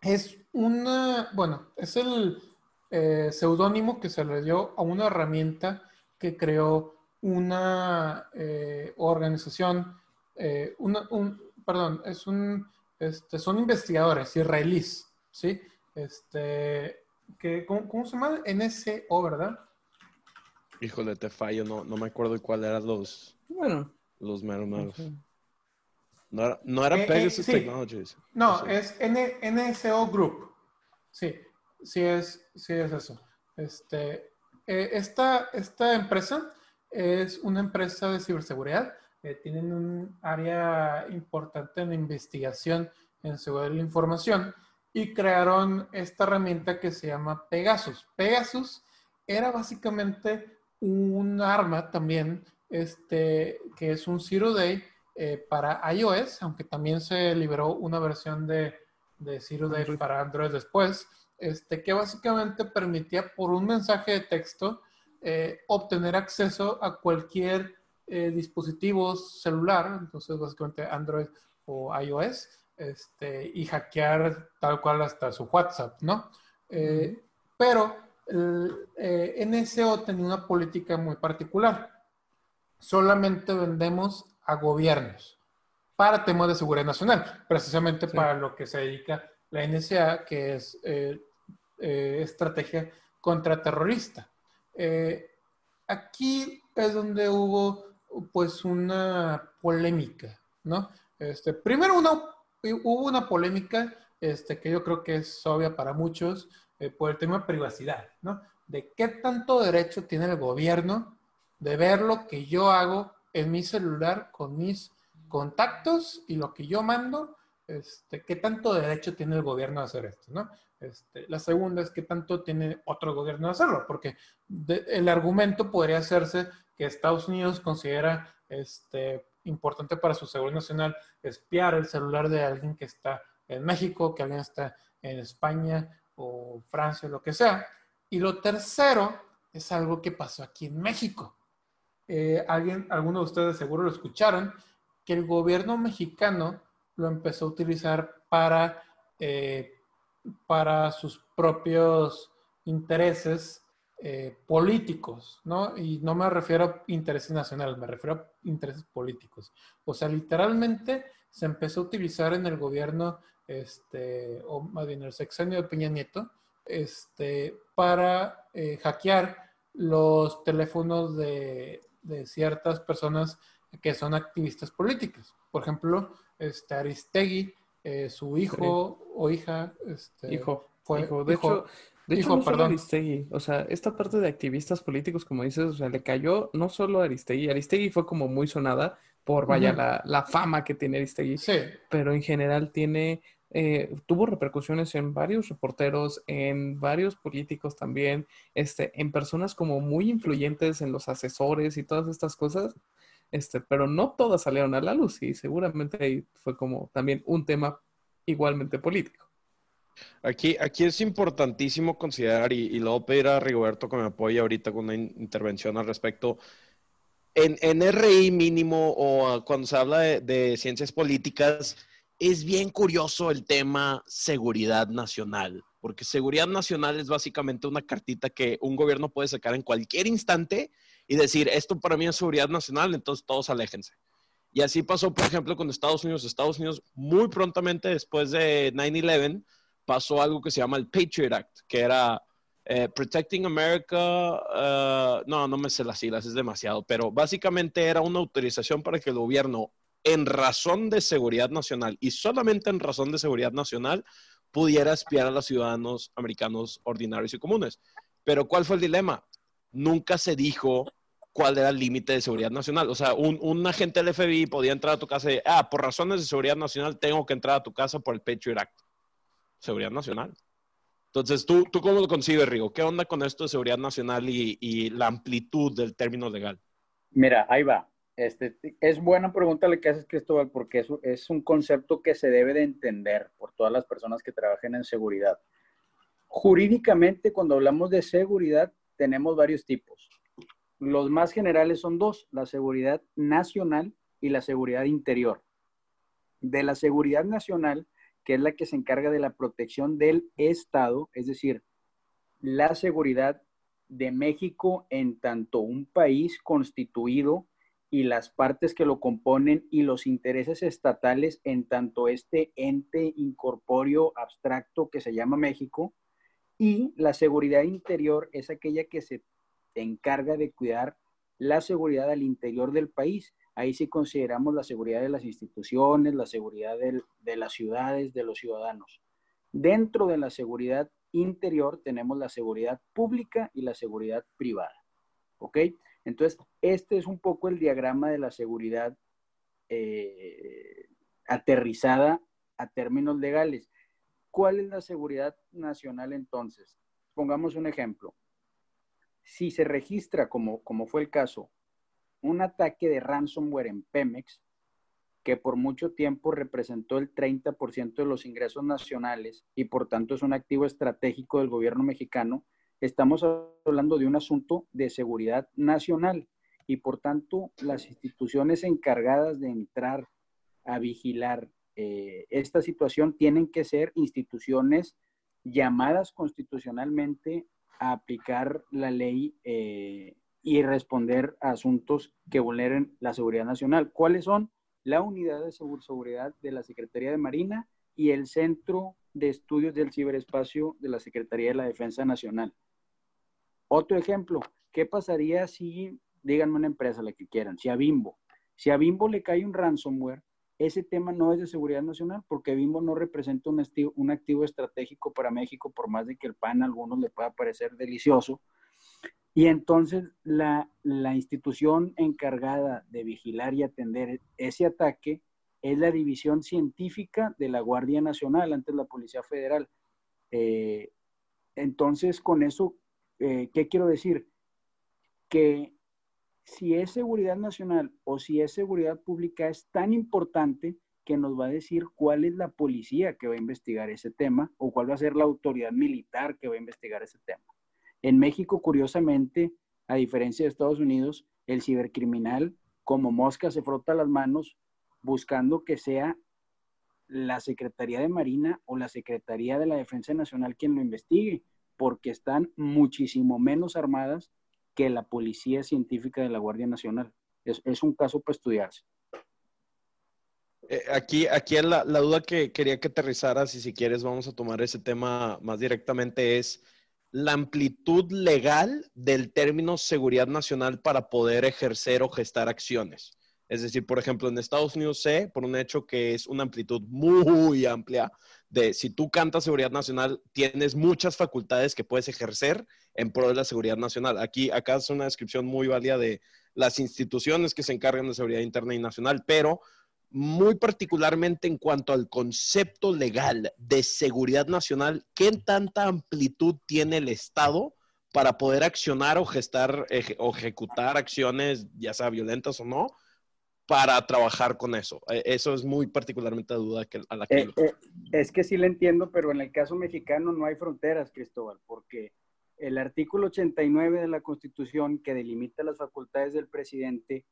es una, bueno, es el eh, seudónimo que se le dio a una herramienta que creó una eh, organización, eh, una, un, perdón, es un, este, son investigadores israelíes, ¿sí? Este, que, ¿cómo, cómo se llama? NSO, ¿verdad? Híjole, te fallo, no, no me acuerdo cuál eran los, bueno, los meros no meros. No era, no era Eh, eh, Pegasus sí. Technologies. No, Sí. es N- NSO Group. Sí, sí es, sí es eso. Este, eh, esta, esta empresa es una empresa de ciberseguridad. Eh, tienen un área importante en investigación en seguridad de la información y crearon esta herramienta que se llama Pegasus. Pegasus era básicamente un arma también, este, que es un Zero Day eh, para iOS, aunque también se liberó una versión de, de Zero Day Android. para Android después, este, que básicamente permitía por un mensaje de texto eh, obtener acceso a cualquier eh, dispositivo celular, entonces básicamente Android o iOS, este, y hackear tal cual hasta su WhatsApp, ¿no? Eh, Pero el, eh, NSO tenía una política muy particular. Solamente vendemos a gobiernos para temas de seguridad nacional, precisamente Sí. para lo que se dedica la NSA, que es estrategia contraterrorista. Aquí es donde hubo pues una polémica, ¿no? Este, primero una, hubo una polémica este, que yo creo que es obvia para muchos eh, por el tema de privacidad, ¿no? De qué tanto derecho tiene el gobierno de ver lo que yo hago en mi celular con mis contactos y lo que yo mando, este, qué tanto derecho tiene el gobierno de hacer esto, ¿no? Este, la segunda es qué tanto tiene otro gobierno de hacerlo, porque de- el argumento podría hacerse que Estados Unidos considera este, importante para su seguridad nacional espiar el celular de alguien que está en México, que alguien está en España o Francia, lo que sea. Y lo tercero es algo que pasó aquí en México. Eh, alguien, algunos de ustedes seguro lo escucharon, que el gobierno mexicano lo empezó a utilizar para, eh, para sus propios intereses eh, políticos, ¿no? Y no me refiero a intereses nacionales, me refiero a intereses políticos. O sea, literalmente se empezó a utilizar en el gobierno, este, o más bien el sexenio de Peña Nieto, este, para eh, hackear los teléfonos de, de ciertas personas que son activistas políticas. Por ejemplo, este, Aristegui, eh, su hijo o hija, este, hijo, fue- hijo. De hijo- hecho, de hecho solo perdón. Aristegui, o sea, esta parte de activistas políticos, como dices, o sea, le cayó no solo a Aristegui, Aristegui fue como muy sonada por, vaya, la, la fama que tiene Aristegui, Sí, pero en general tiene, eh, tuvo repercusiones en varios reporteros, en varios políticos también, este, en personas como muy influyentes en los asesores y todas estas cosas, este, pero no todas salieron a la luz y seguramente ahí fue como también un tema igualmente político. Aquí, aquí es importantísimo considerar, y, y luego pedir a Rigoberto que me apoye ahorita con una in- intervención al respecto. En, en RI mínimo o cuando se habla de, de ciencias políticas, es bien curioso el tema seguridad nacional, porque seguridad nacional es básicamente una cartita que un gobierno puede sacar en cualquier instante y decir, esto para mí es seguridad nacional, entonces todos aléjense. Y así pasó, por ejemplo, con Estados Unidos. Estados Unidos, muy prontamente después de 9-11, pasó algo que se llama el Patriot Act, que era eh, Protecting America, eh, no, no me sé las siglas, es demasiado, pero básicamente era una autorización para que el gobierno, en razón de seguridad nacional y solamente en razón de seguridad nacional, pudiera espiar a los ciudadanos americanos ordinarios y comunes. Pero ¿cuál fue el dilema? Nunca se dijo cuál era el límite de seguridad nacional. O sea, un, un agente del FBI podía entrar a tu casa y, ah, por razones de seguridad nacional tengo que entrar a tu casa por el Patriot Act. Seguridad nacional. Entonces, ¿tú, ¿tú cómo lo concibes, Rigo? ¿Qué onda con esto de seguridad nacional y, y la amplitud del término legal? Mira, ahí va. Este, es buena pregunta la que haces, Cristóbal, porque es, es un concepto que se debe de entender por todas las personas que trabajen en seguridad. Jurídicamente, cuando hablamos de seguridad, tenemos varios tipos. Los más generales son dos, la seguridad nacional y la seguridad interior. De la seguridad nacional, que es la que se encarga de la protección del Estado, es decir, la seguridad de México en tanto un país constituido y las partes que lo componen y los intereses estatales en tanto este ente incorpóreo abstracto que se llama México y la seguridad interior es aquella que se encarga de cuidar la seguridad al interior del país. Ahí sí consideramos la seguridad de las instituciones, la seguridad del, de las ciudades, de los ciudadanos. Dentro de la seguridad interior tenemos la seguridad pública y la seguridad privada. ¿Ok? Entonces, este es un poco el diagrama de la seguridad eh, aterrizada a términos legales. ¿Cuál es la seguridad nacional entonces? Pongamos un ejemplo. Si se registra, como, como fue el caso, un ataque de ransomware en Pemex, que por mucho tiempo representó el 30% de los ingresos nacionales y por tanto es un activo estratégico del gobierno mexicano, estamos hablando de un asunto de seguridad nacional. Y por tanto las instituciones encargadas de entrar a vigilar eh, esta situación tienen que ser instituciones llamadas constitucionalmente a aplicar la ley eh, y responder a asuntos que vulneren la seguridad nacional. ¿Cuáles son? La unidad de seguridad de la Secretaría de Marina y el Centro de Estudios del Ciberespacio de la Secretaría de la Defensa Nacional. Otro ejemplo, ¿qué pasaría si, díganme una empresa, la que quieran, si a Bimbo, si a Bimbo le cae un ransomware, ese tema no es de seguridad nacional porque Bimbo no representa un, activo, un estratégico para México, por más de que el pan a algunos le pueda parecer delicioso. Y entonces la, la institución encargada de vigilar y atender ese ataque es la División Científica de la Guardia Nacional, antes la Policía Federal. Eh, entonces, con eso, eh, ¿qué quiero decir? Que si es seguridad nacional o si es seguridad pública es tan importante que nos va a decir cuál es la policía que va a investigar ese tema o cuál va a ser la autoridad militar que va a investigar ese tema. En México, curiosamente, a diferencia de Estados Unidos, el cibercriminal como mosca se frota las manos buscando que sea la Secretaría de Marina o la Secretaría de la Defensa Nacional quien lo investigue, porque están muchísimo menos armadas que la Policía Científica de la Guardia Nacional. Es, un caso para estudiarse. Eh, aquí, aquí la, la, duda que quería que aterrizaras, y si quieres vamos a tomar ese tema más directamente, es la amplitud legal del término seguridad nacional para poder ejercer o gestar acciones. Es decir, por ejemplo, en Estados Unidos sé por un hecho que es una amplitud muy amplia de si tú cantas seguridad nacional, tienes muchas facultades que puedes ejercer en pro de la seguridad nacional. Aquí, acá es una descripción muy válida de las instituciones que se encargan de seguridad interna y nacional, pero muy particularmente en cuanto al concepto legal de seguridad nacional, ¿qué tanta amplitud tiene el Estado para poder accionar o gestar o ejecutar acciones, ya sea violentas o no, para trabajar con eso. Eh, Eso es muy particularmente la duda que, a la que... Eh, eh, es que sí le entiendo, pero en el caso mexicano no hay fronteras, Cristóbal, porque el artículo 89 de la Constitución que delimita las facultades del presidente,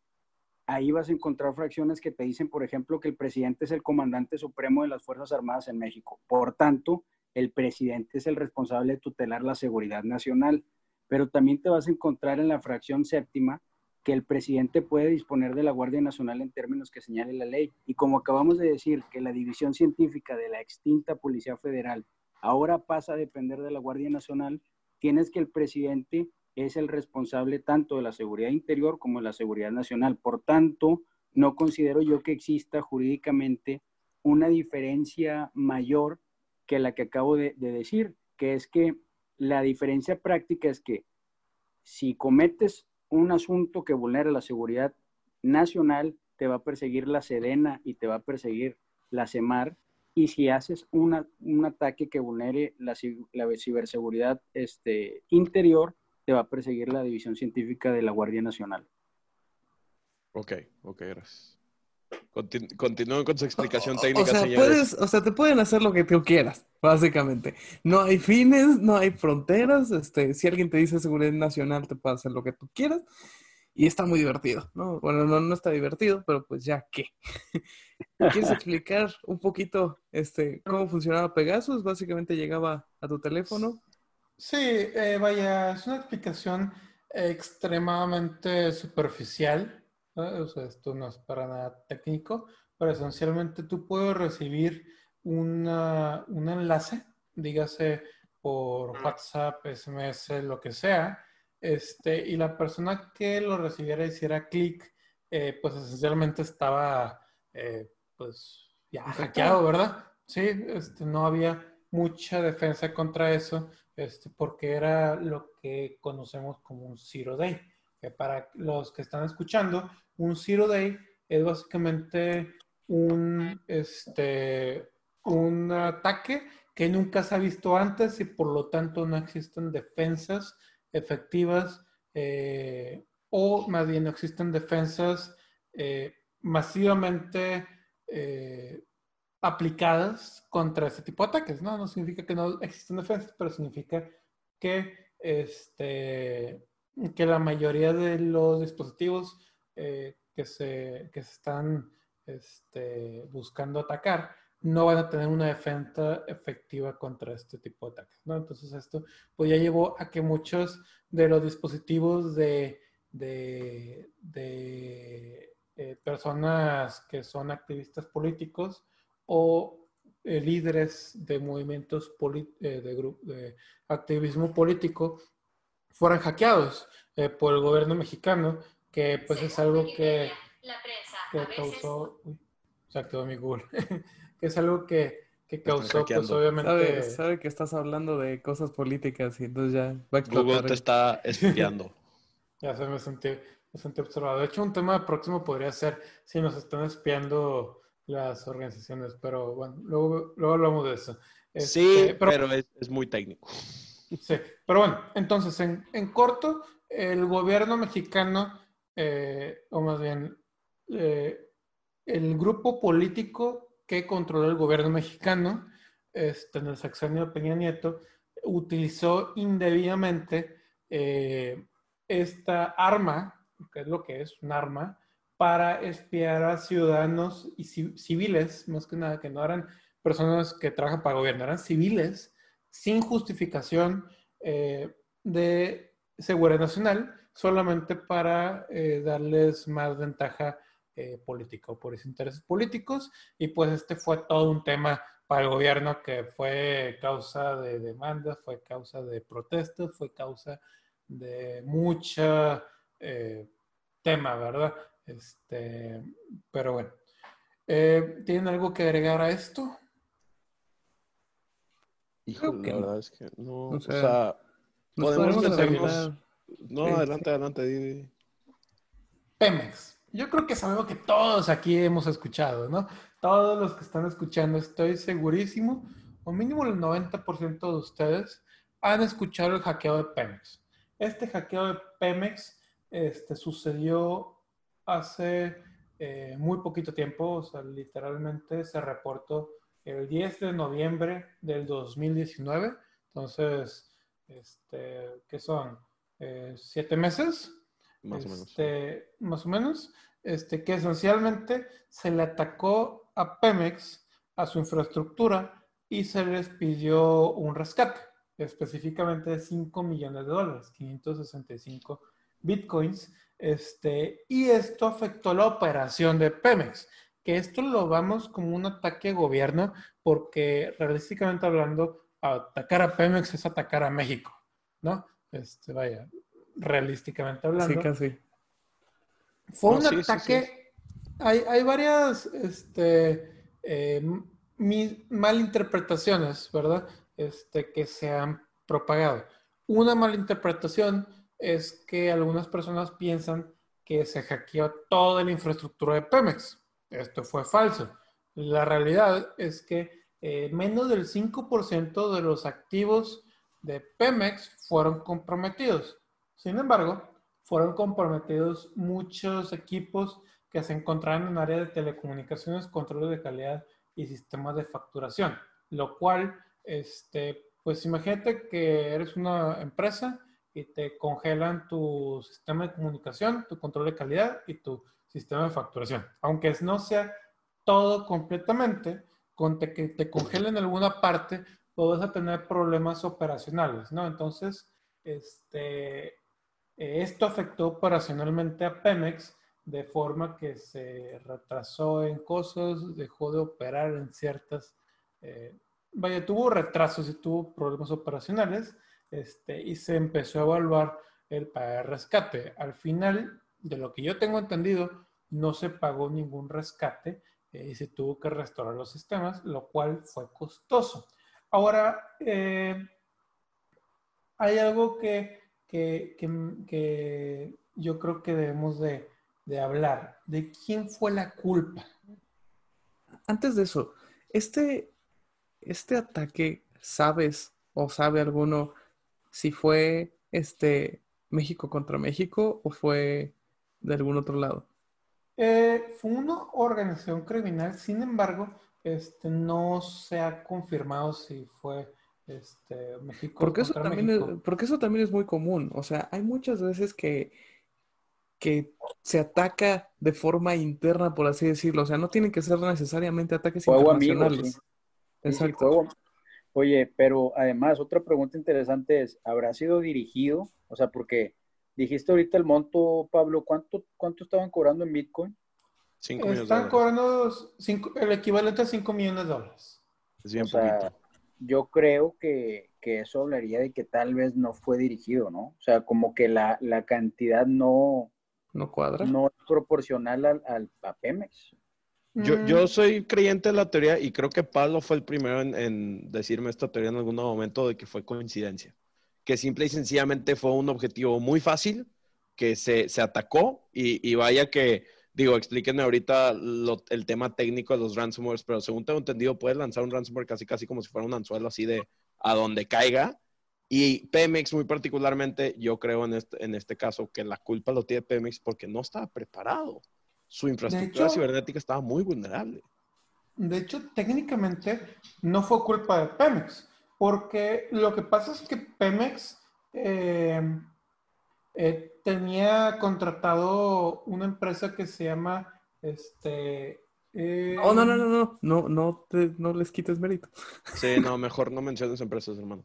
ahí vas a encontrar fracciones que te dicen, por ejemplo, que el presidente es el comandante supremo de las Fuerzas Armadas en México. Por tanto, el presidente es el responsable de tutelar la seguridad nacional. Pero también te vas a encontrar en la fracción séptima que el presidente puede disponer de la Guardia Nacional en términos que señale la ley. Y como acabamos de decir, que la división científica de la extinta Policía Federal ahora pasa a depender de la Guardia Nacional, tienes que el presidente es el responsable tanto de la seguridad interior como de la seguridad nacional. Por tanto, no considero yo que exista jurídicamente una diferencia mayor que la que acabo de, de decir, que es que la diferencia práctica es que si cometes un asunto que vulnera la seguridad nacional, te va a perseguir la Sedena y te va a perseguir la CEMAR. Y si haces una, un ataque que vulnere la, la ciberseguridad este, interior, te va a perseguir la División Científica de la Guardia Nacional. Ok, gracias. Continu- continúen con su explicación O- técnica, o sea, señores. puedes, o sea, te pueden hacer lo que tú quieras, básicamente. No hay fines, no hay fronteras. Este, si alguien te dice seguridad nacional, te puede hacer lo que tú quieras. Y está muy divertido, ¿no? Bueno, no, no está divertido, pero pues ya qué. [LAUGHS] ¿Quieres [LAUGHS] explicar un poquito este, cómo funcionaba Pegasus? Básicamente llegaba a tu teléfono. Sí, eh, vaya, es una explicación extremadamente superficial. ¿No? O sea, esto no es para nada técnico, pero esencialmente tú puedes recibir una- un enlace, dígase por WhatsApp, SMS, lo que sea, este, y la persona que lo recibiera hiciera clic, eh, pues esencialmente estaba, eh, pues, ya hackeado, ¿verdad? Sí, este, no había mucha defensa contra eso, este, porque era lo que conocemos como un zero day. Para los que están escuchando, un zero day es básicamente un, este, un ataque que nunca se ha visto antes y por lo tanto no existen defensas efectivas eh, o más bien no existen defensas eh, masivamente eh, aplicadas contra este tipo de ataques, ¿no? No significa que no existen defensas, pero significa que, este, que la mayoría de los dispositivos eh, que, se, que se están este, buscando atacar no van a tener una defensa efectiva contra este tipo de ataques, ¿no? Entonces esto pues ya llevó a que muchos de los dispositivos de, de, de eh, personas que son activistas políticos o eh, líderes de movimientos de, de activismo político fueran hackeados eh, por el gobierno mexicano, que pues es algo que, La prensa, que a veces causó... Uy, se activó mi Google. [LAUGHS] que es algo que, que causó, pues obviamente... Sabe, sabe que estás hablando de cosas políticas y entonces ya va a explotar. Google te está espiando. [LAUGHS] Ya se me sentí, me sentí observado. De hecho, un tema próximo podría ser si nos están espiando las organizaciones, pero bueno, luego, luego hablamos de eso. sí, Este, pero, es, es muy técnico. Sí, pero bueno, entonces, en, en corto, el gobierno mexicano, eh, o más bien, eh, el grupo político que controló el gobierno mexicano este, en el sexenio Peña Nieto utilizó indebidamente eh, esta arma, que es lo que es, un arma, para espiar a ciudadanos y ci- civiles, más que nada, que no eran personas que trabajan para el gobierno, eran civiles sin justificación eh, de seguridad nacional, solamente para eh, darles más ventaja eh, política o por sus intereses políticos. Y pues este fue todo un tema para el gobierno que fue causa de demandas, fue causa de protestas, fue causa de mucha eh, tema, ¿verdad? Este, pero bueno. Eh, ¿Tienen algo que agregar a esto? Híjole, que la no. verdad es que no. O O sea, podemos arreglar. no, Sí, adelante, adelante. di, di. Pemex. Yo creo que es algo que todos aquí hemos escuchado, ¿no? Todos los que están escuchando, estoy segurísimo, o mínimo el 90% de ustedes han escuchado el hackeo de Pemex. Este hackeo de Pemex este, sucedió hace eh, muy poquito tiempo, o sea, literalmente se reportó el 10 de noviembre del 2019, entonces, este, ¿qué son? Eh, ¿Siete meses? Más o menos. Este, más o menos, este, que esencialmente se le atacó a Pemex, a su infraestructura, y se les pidió un rescate, específicamente de 5 millones de dólares, 565 bitcoins, este, y esto afectó la operación de Pemex, que esto lo vamos como un ataque a gobierno, porque realísticamente hablando, atacar a Pemex es atacar a México, ¿no? Este, vaya, realísticamente hablando. Sí, casi. Fue No, un sí, sí, ataque. Hay, hay varias este, eh, malinterpretaciones, ¿verdad? Este, que se han propagado. Una malinterpretación es que algunas personas piensan que se hackeó toda la infraestructura de Pemex. Esto fue falso. La realidad es que eh, menos del 5% de los activos de Pemex fueron comprometidos. Sin embargo, fueron comprometidos muchos equipos que se encontraban en área de telecomunicaciones, control de calidad y sistemas de facturación, lo cual, este, pues imagínate que eres una empresa y te congelan tu sistema de comunicación, tu control de calidad y tu sistema de facturación. Aunque no sea todo completamente, con te- que te congelen alguna parte, pues vas a tener problemas operacionales, ¿no? Entonces, este, eh, esto afectó operacionalmente a Pemex de forma que se retrasó en cosas, dejó de operar en ciertas, eh, vaya, tuvo retrasos y tuvo problemas operacionales, este, y se empezó a evaluar el pagar rescate. Al final, de lo que yo tengo entendido, no se pagó ningún rescate eh, y se tuvo que restaurar los sistemas, lo cual fue costoso. Ahora, eh, hay algo que, que, que- que yo creo que debemos de, de hablar. ¿De quién fue la culpa? Antes de eso, este, este ataque, ¿sabes o sabe alguno si fue este México contra México o fue de algún otro lado? Eh, fue una organización criminal, sin embargo, este, no se ha confirmado si fue este, México Porque eso también México. es, porque eso también es muy común. O sea, hay muchas veces que, que se ataca de forma interna, por así decirlo. O sea, no tienen que ser necesariamente ataques internacionales. Sí, Exacto. Oye, pero además, otra pregunta interesante es, ¿habrá sido dirigido? O sea, porque dijiste ahorita el monto, Pablo, ¿cuánto, cuánto estaban cobrando en Bitcoin? 5 millones de Están cobrando cinco- el equivalente a 5 millones de dólares. Es bien O sea, poquito. yo creo que, que eso hablaría de que tal vez no fue dirigido, ¿no? O sea, como que la, la cantidad no, ¿No cuadra? no es proporcional al, al a Pemex. Yo, Mm, yo soy creyente de la teoría y creo que Pablo fue el primero en, en decirme esta teoría en algún momento de que fue coincidencia. Que simple y sencillamente fue un objetivo muy fácil que se, se atacó y, y vaya que, digo, explíquenme ahorita lo- el tema técnico de los ransomwares, pero según tengo entendido, puedes lanzar un ransomware casi casi como si fuera un anzuelo así de a donde caiga. Y Pemex muy particularmente, yo creo en este, en este caso que la culpa lo tiene Pemex porque no estaba preparado. Su infraestructura hecho- cibernética estaba muy vulnerable. De hecho, técnicamente no fue culpa de Pemex, porque lo que pasa es que Pemex eh, eh, tenía contratado una empresa que se llama, este, eh, Oh, no, no, no, no, no, no, te- no les quites mérito. Sí, no, mejor no menciones empresas, hermano.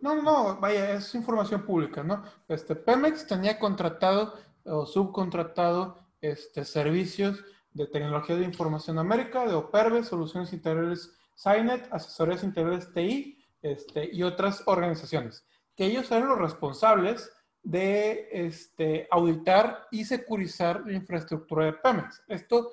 No, no, no, vaya, es información pública, ¿no? Este, Pemex tenía contratado o subcontratado este, servicios de tecnología de información América, de Operve, Soluciones Integrales Cynet, Asesorías Integrales TI este, y otras organizaciones, que ellos eran los responsables de este, auditar y securizar la infraestructura de Pemex. Esto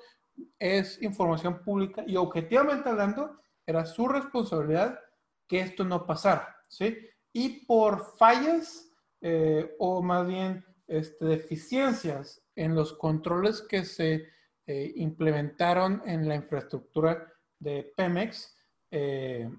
es información pública y objetivamente hablando, era su responsabilidad que esto no pasara, ¿sí? Y por fallas eh, o más bien este, deficiencias en los controles que se eh, implementaron en la infraestructura de Pemex, eh,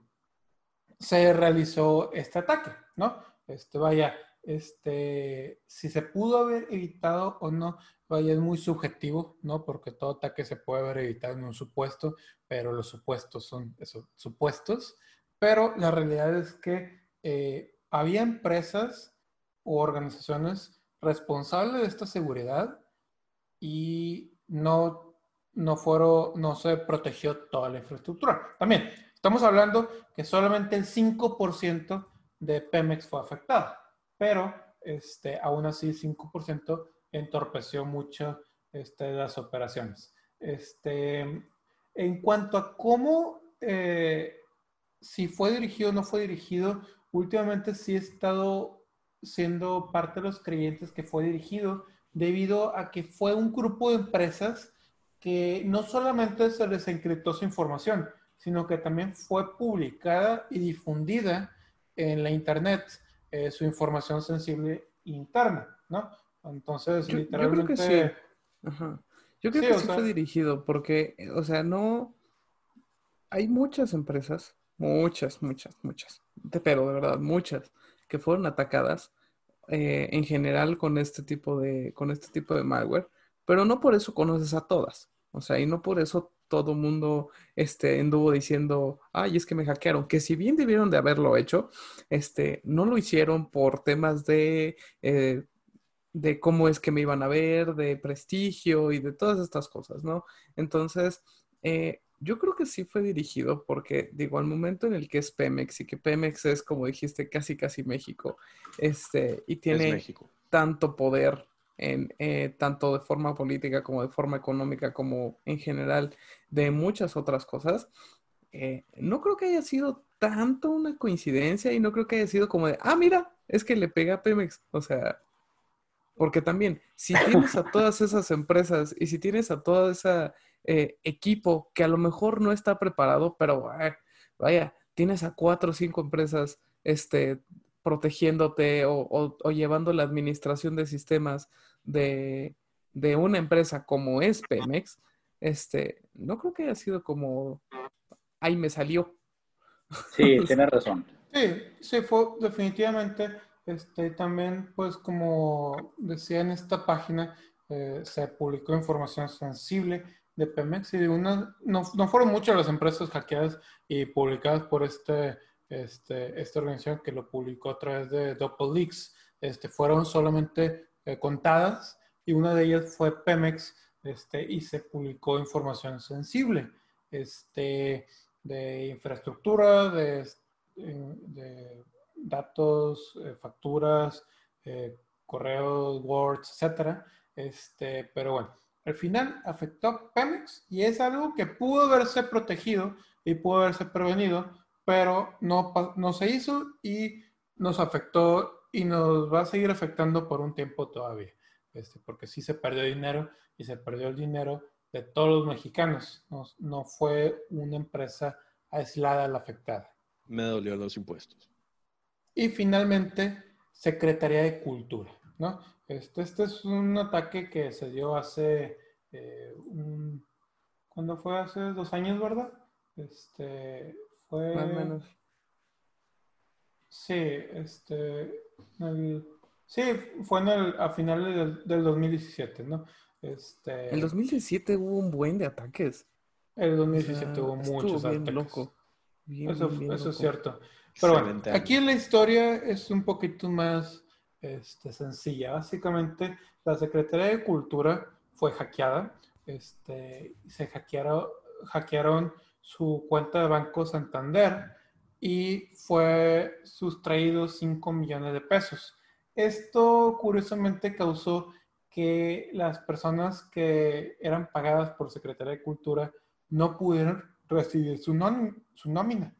se realizó este ataque, ¿no? Este, vaya, este, si se pudo haber evitado o no, vaya, es muy subjetivo, ¿no? Porque todo ataque se puede ver evitado en un supuesto, pero los supuestos son esos supuestos. Pero la realidad es que eh, había empresas o organizaciones responsables de esta seguridad y no, no, fueron, no se protegió toda la infraestructura. También estamos hablando que solamente el 5% de Pemex fue afectado, pero este, aún así 5% entorpeció mucho este, las operaciones. Este, en cuanto a cómo, eh, si fue dirigido o no fue dirigido, últimamente sí he estado siendo parte de los creyentes que fue dirigido debido a que fue un grupo de empresas que no solamente se les encriptó su información, sino que también fue publicada y difundida en la Internet eh, su información sensible interna, ¿no? Entonces, Yo, yo literalmente... creo que sí. Ajá. Yo creo Sí, que sí sea- fue dirigido porque, eh, o sea, no... Hay muchas empresas, muchas, muchas, muchas, pero de verdad, muchas, que fueron atacadas eh, en general con este tipo de, con este tipo de malware, pero no por eso conoces a todas. O sea, y no por eso todo mundo este, anduvo diciendo, ay, es que me hackearon, que si bien debieron de haberlo hecho, este, no lo hicieron por temas de, eh, de cómo es que me iban a ver, de prestigio y de todas estas cosas, ¿no? Entonces, eh, yo creo que sí fue dirigido porque, digo, al momento en el que es Pemex y que Pemex es, como dijiste, casi, casi México, este, y tiene tanto poder en eh, tanto de forma política como de forma económica como en general de muchas otras cosas, eh, no creo que haya sido tanto una coincidencia y no creo que haya sido como de, ah, mira, es que le pega a Pemex. O sea, porque también, si tienes a todas esas empresas y si tienes a todo ese equipo que a lo mejor no está preparado, pero ah, vaya, tienes a cuatro o cinco empresas este, protegiéndote o llevando la administración de sistemas de, de una empresa como es Pemex, este, no creo que haya sido como, ahí me salió. [LAUGHS] Sí, tienes razón. Sí, sí, fue definitivamente, este, también, pues como decía en esta página, eh, se publicó información sensible de Pemex y de una, no, no fueron muchas las empresas hackeadas y publicadas por este, este, esta organización que lo publicó a través de DoppelLeaks. Este, fueron solamente eh, contadas y una de ellas fue Pemex este, y se publicó información sensible este, de infraestructura, de de datos, eh, facturas, eh, correos, Words, etcétera. Este, pero bueno, al final afectó a Pemex y es algo que pudo haberse protegido y pudo haberse prevenido, pero no, no se hizo y nos afectó y nos va a seguir afectando por un tiempo todavía. Este, porque sí se perdió dinero y se perdió el dinero de todos los mexicanos. No, no fue una empresa aislada la afectada. Me dolió los impuestos. Y finalmente, Secretaría de Cultura, ¿no? Este, este es un ataque que se dio hace, eh, un, ¿cuándo fue? Hace dos años, ¿verdad? Este, fue... Más o menos. Sí, este, el- sí, fue en el, a finales del, del 2017, ¿no? Este, En 2017 hubo un buen de ataques. el O 2017 sea, hubo muchos bien ataques. loco. Bien, Eso, bien, bien eso es cierto. Pero bueno, año. aquí en la historia es un poquito más este, sencilla. Básicamente, la Secretaría de Cultura fue hackeada. Este, se hackearon, hackearon su cuenta de Banco Santander y fue sustraído 5 millones de pesos. Esto curiosamente causó que las personas que eran pagadas por Secretaría de Cultura no pudieron recibir su, nómina.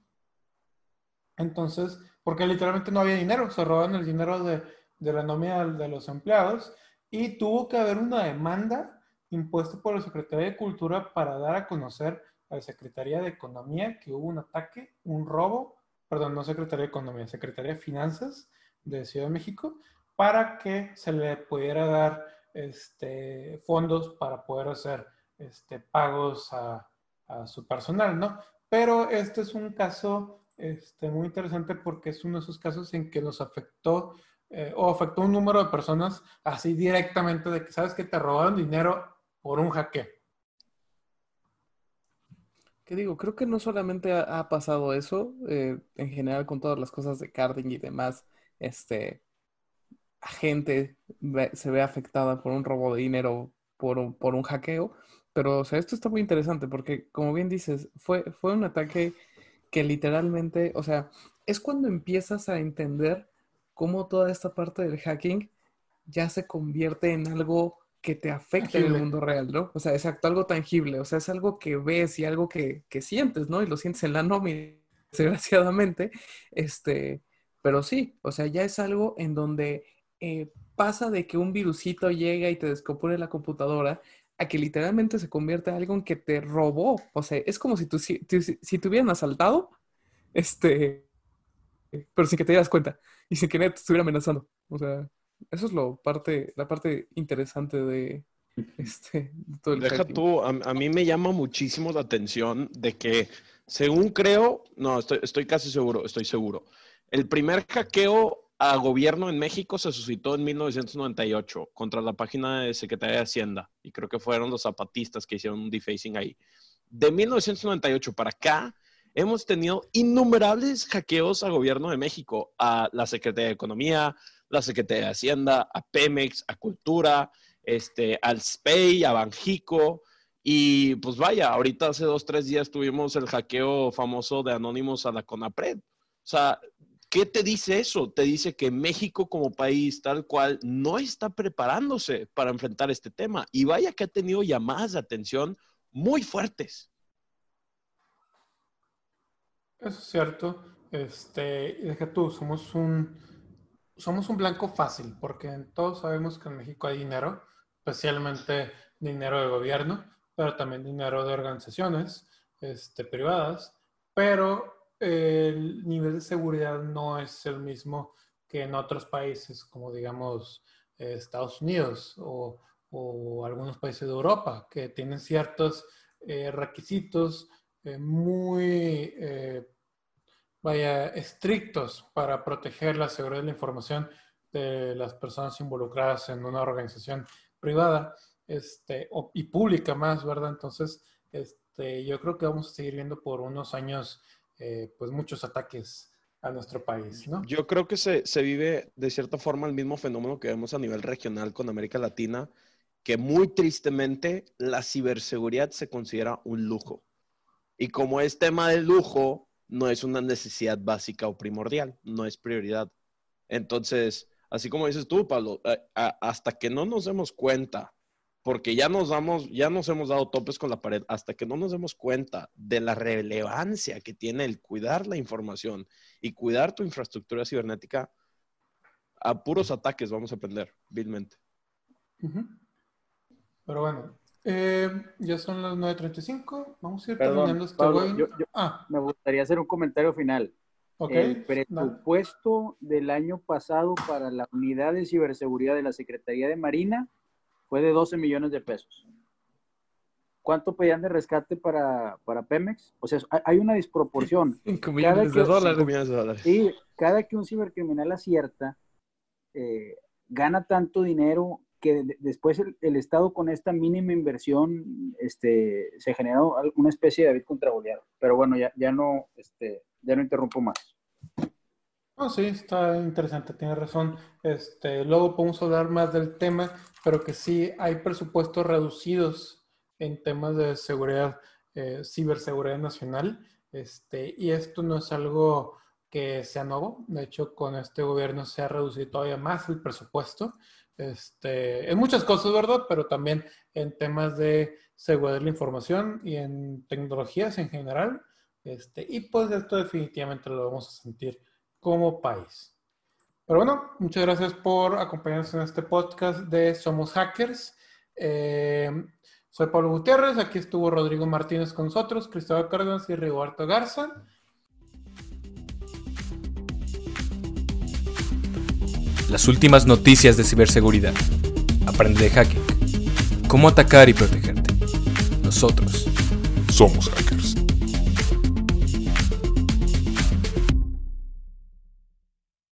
Entonces, porque literalmente no había dinero, se roban el dinero de, de la nómina de los empleados y tuvo que haber una demanda impuesta por la Secretaría de Cultura para dar a conocer a la Secretaría de Economía que hubo un ataque, un robo, perdón, no Secretaría de Economía, Secretaría de Finanzas de Ciudad de México, para que se le pudiera dar este, fondos para poder hacer este, pagos a, a su personal, ¿no? Pero este es un caso este, muy interesante porque es uno de esos casos en que nos afectó eh, o afectó un número de personas así directamente de que sabes que te robaron dinero por un hackeo. ¿Qué digo? Creo que no solamente ha, pasado eso, eh, en general con todas las cosas de carding y demás, este, gente se ve afectada por un robo de dinero, por un, por un hackeo, pero o sea, esto está muy interesante porque, como bien dices, fue, fue un ataque que literalmente, o sea, es cuando empiezas a entender cómo toda esta parte del hacking ya se convierte en algo que te afecta en el mundo real, ¿no? O sea, exacto, algo tangible, o sea, es algo que ves y algo que, que sientes, ¿no? Y lo sientes en la nómina, [LAUGHS] desgraciadamente, este, pero sí, o sea, ya es algo en donde eh, pasa de que un virusito llega y te descompone la computadora a que literalmente se convierte en algo en que te robó, o sea, es como si tú, si, tú- si- si te hubieran asaltado, este, pero sin que te dieras cuenta y sin que nadie te estuviera amenazando, o sea, eso es lo parte, la parte interesante de, este, de todo el Deja hacking. tú, a, a mí me llama muchísimo la atención de que, según creo, no, estoy, estoy casi seguro, estoy seguro. El primer hackeo a gobierno en México se suscitó en 1998 contra la página de Secretaría de Hacienda y creo que fueron los zapatistas que hicieron un defacing ahí. De 1998 para acá, hemos tenido innumerables hackeos a gobierno de México, a la Secretaría de Economía, la Secretaría de Hacienda, a Pemex, a Cultura, este, al SPEI, a Banjico. Y pues vaya, ahorita hace dos, tres días tuvimos el hackeo famoso de Anónimos a la CONAPRED. O sea, ¿qué te dice eso? Te dice que México como país tal cual no está preparándose para enfrentar este tema. Y vaya que ha tenido llamadas de atención muy fuertes. Eso es cierto. Este, deja tú, somos un, somos un blanco fácil, porque todos sabemos que en México hay dinero, especialmente dinero de gobierno, pero también dinero de organizaciones este, privadas, pero el nivel de seguridad no es el mismo que en otros países, como digamos eh, Estados Unidos o, algunos países de Europa, que tienen ciertos eh, requisitos eh, muy, vaya, estrictos para proteger la seguridad de la información de las personas involucradas en una organización privada este, o- y pública más, ¿verdad? Entonces, este, yo creo que vamos a seguir viendo por unos años, eh, pues, muchos ataques a nuestro país, ¿no? Yo creo que se, se vive de cierta forma el mismo fenómeno que vemos a nivel regional con América Latina, que muy tristemente la ciberseguridad se considera un lujo. Y como es tema de lujo, no es una necesidad básica o primordial, no es prioridad. Entonces, así como dices tú, Pablo, eh, hasta que no nos demos cuenta, porque ya nos damos, ya nos hemos dado topes con la pared, hasta que no nos demos cuenta de la relevancia que tiene el cuidar la información y cuidar tu infraestructura cibernética, a puros ataques vamos a aprender, vilmente. Pero bueno, eh, ya son las 9.35, vamos a ir Perdón, terminando este Pablo, webinar. yo- yo- Ah, Me gustaría hacer un comentario final. ok. El presupuesto del año pasado para la unidad de ciberseguridad de la Secretaría de Marina fue de 12 millones de pesos. ¿Cuánto pedían de rescate para, para Pemex? O sea, hay- una disproporción. [LAUGHS] 5 Cada millones de dólares. Cinco millones de dólares. Y cada que un cibercriminal acierta, eh, gana tanto dinero que de- después el, el Estado con esta mínima inversión este, se generó una especie de David contra Goliat. Pero bueno, ya, ya, no, este, ya no interrumpo más. No, sí, está interesante, tiene razón. Este, luego podemos hablar más del tema, pero que sí hay presupuestos reducidos en temas de seguridad, eh, ciberseguridad nacional. Este, y esto no es algo que sea nuevo. De hecho, con este gobierno se ha reducido todavía más el presupuesto. Este, en muchas cosas, ¿verdad? Pero también en temas de seguridad de la información y en tecnologías en general. Este, y pues esto definitivamente lo vamos a sentir como país. Pero bueno, muchas gracias por acompañarnos en este podcast de Somos Hackers. Eh, soy Pablo Gutiérrez, aquí estuvo Rodrigo Martínez con nosotros, Cristóbal Cárdenas y Rigoberto Garza. Las últimas noticias de ciberseguridad. Aprende de hacking. Cómo atacar y protegerte. Nosotros Somos hackers.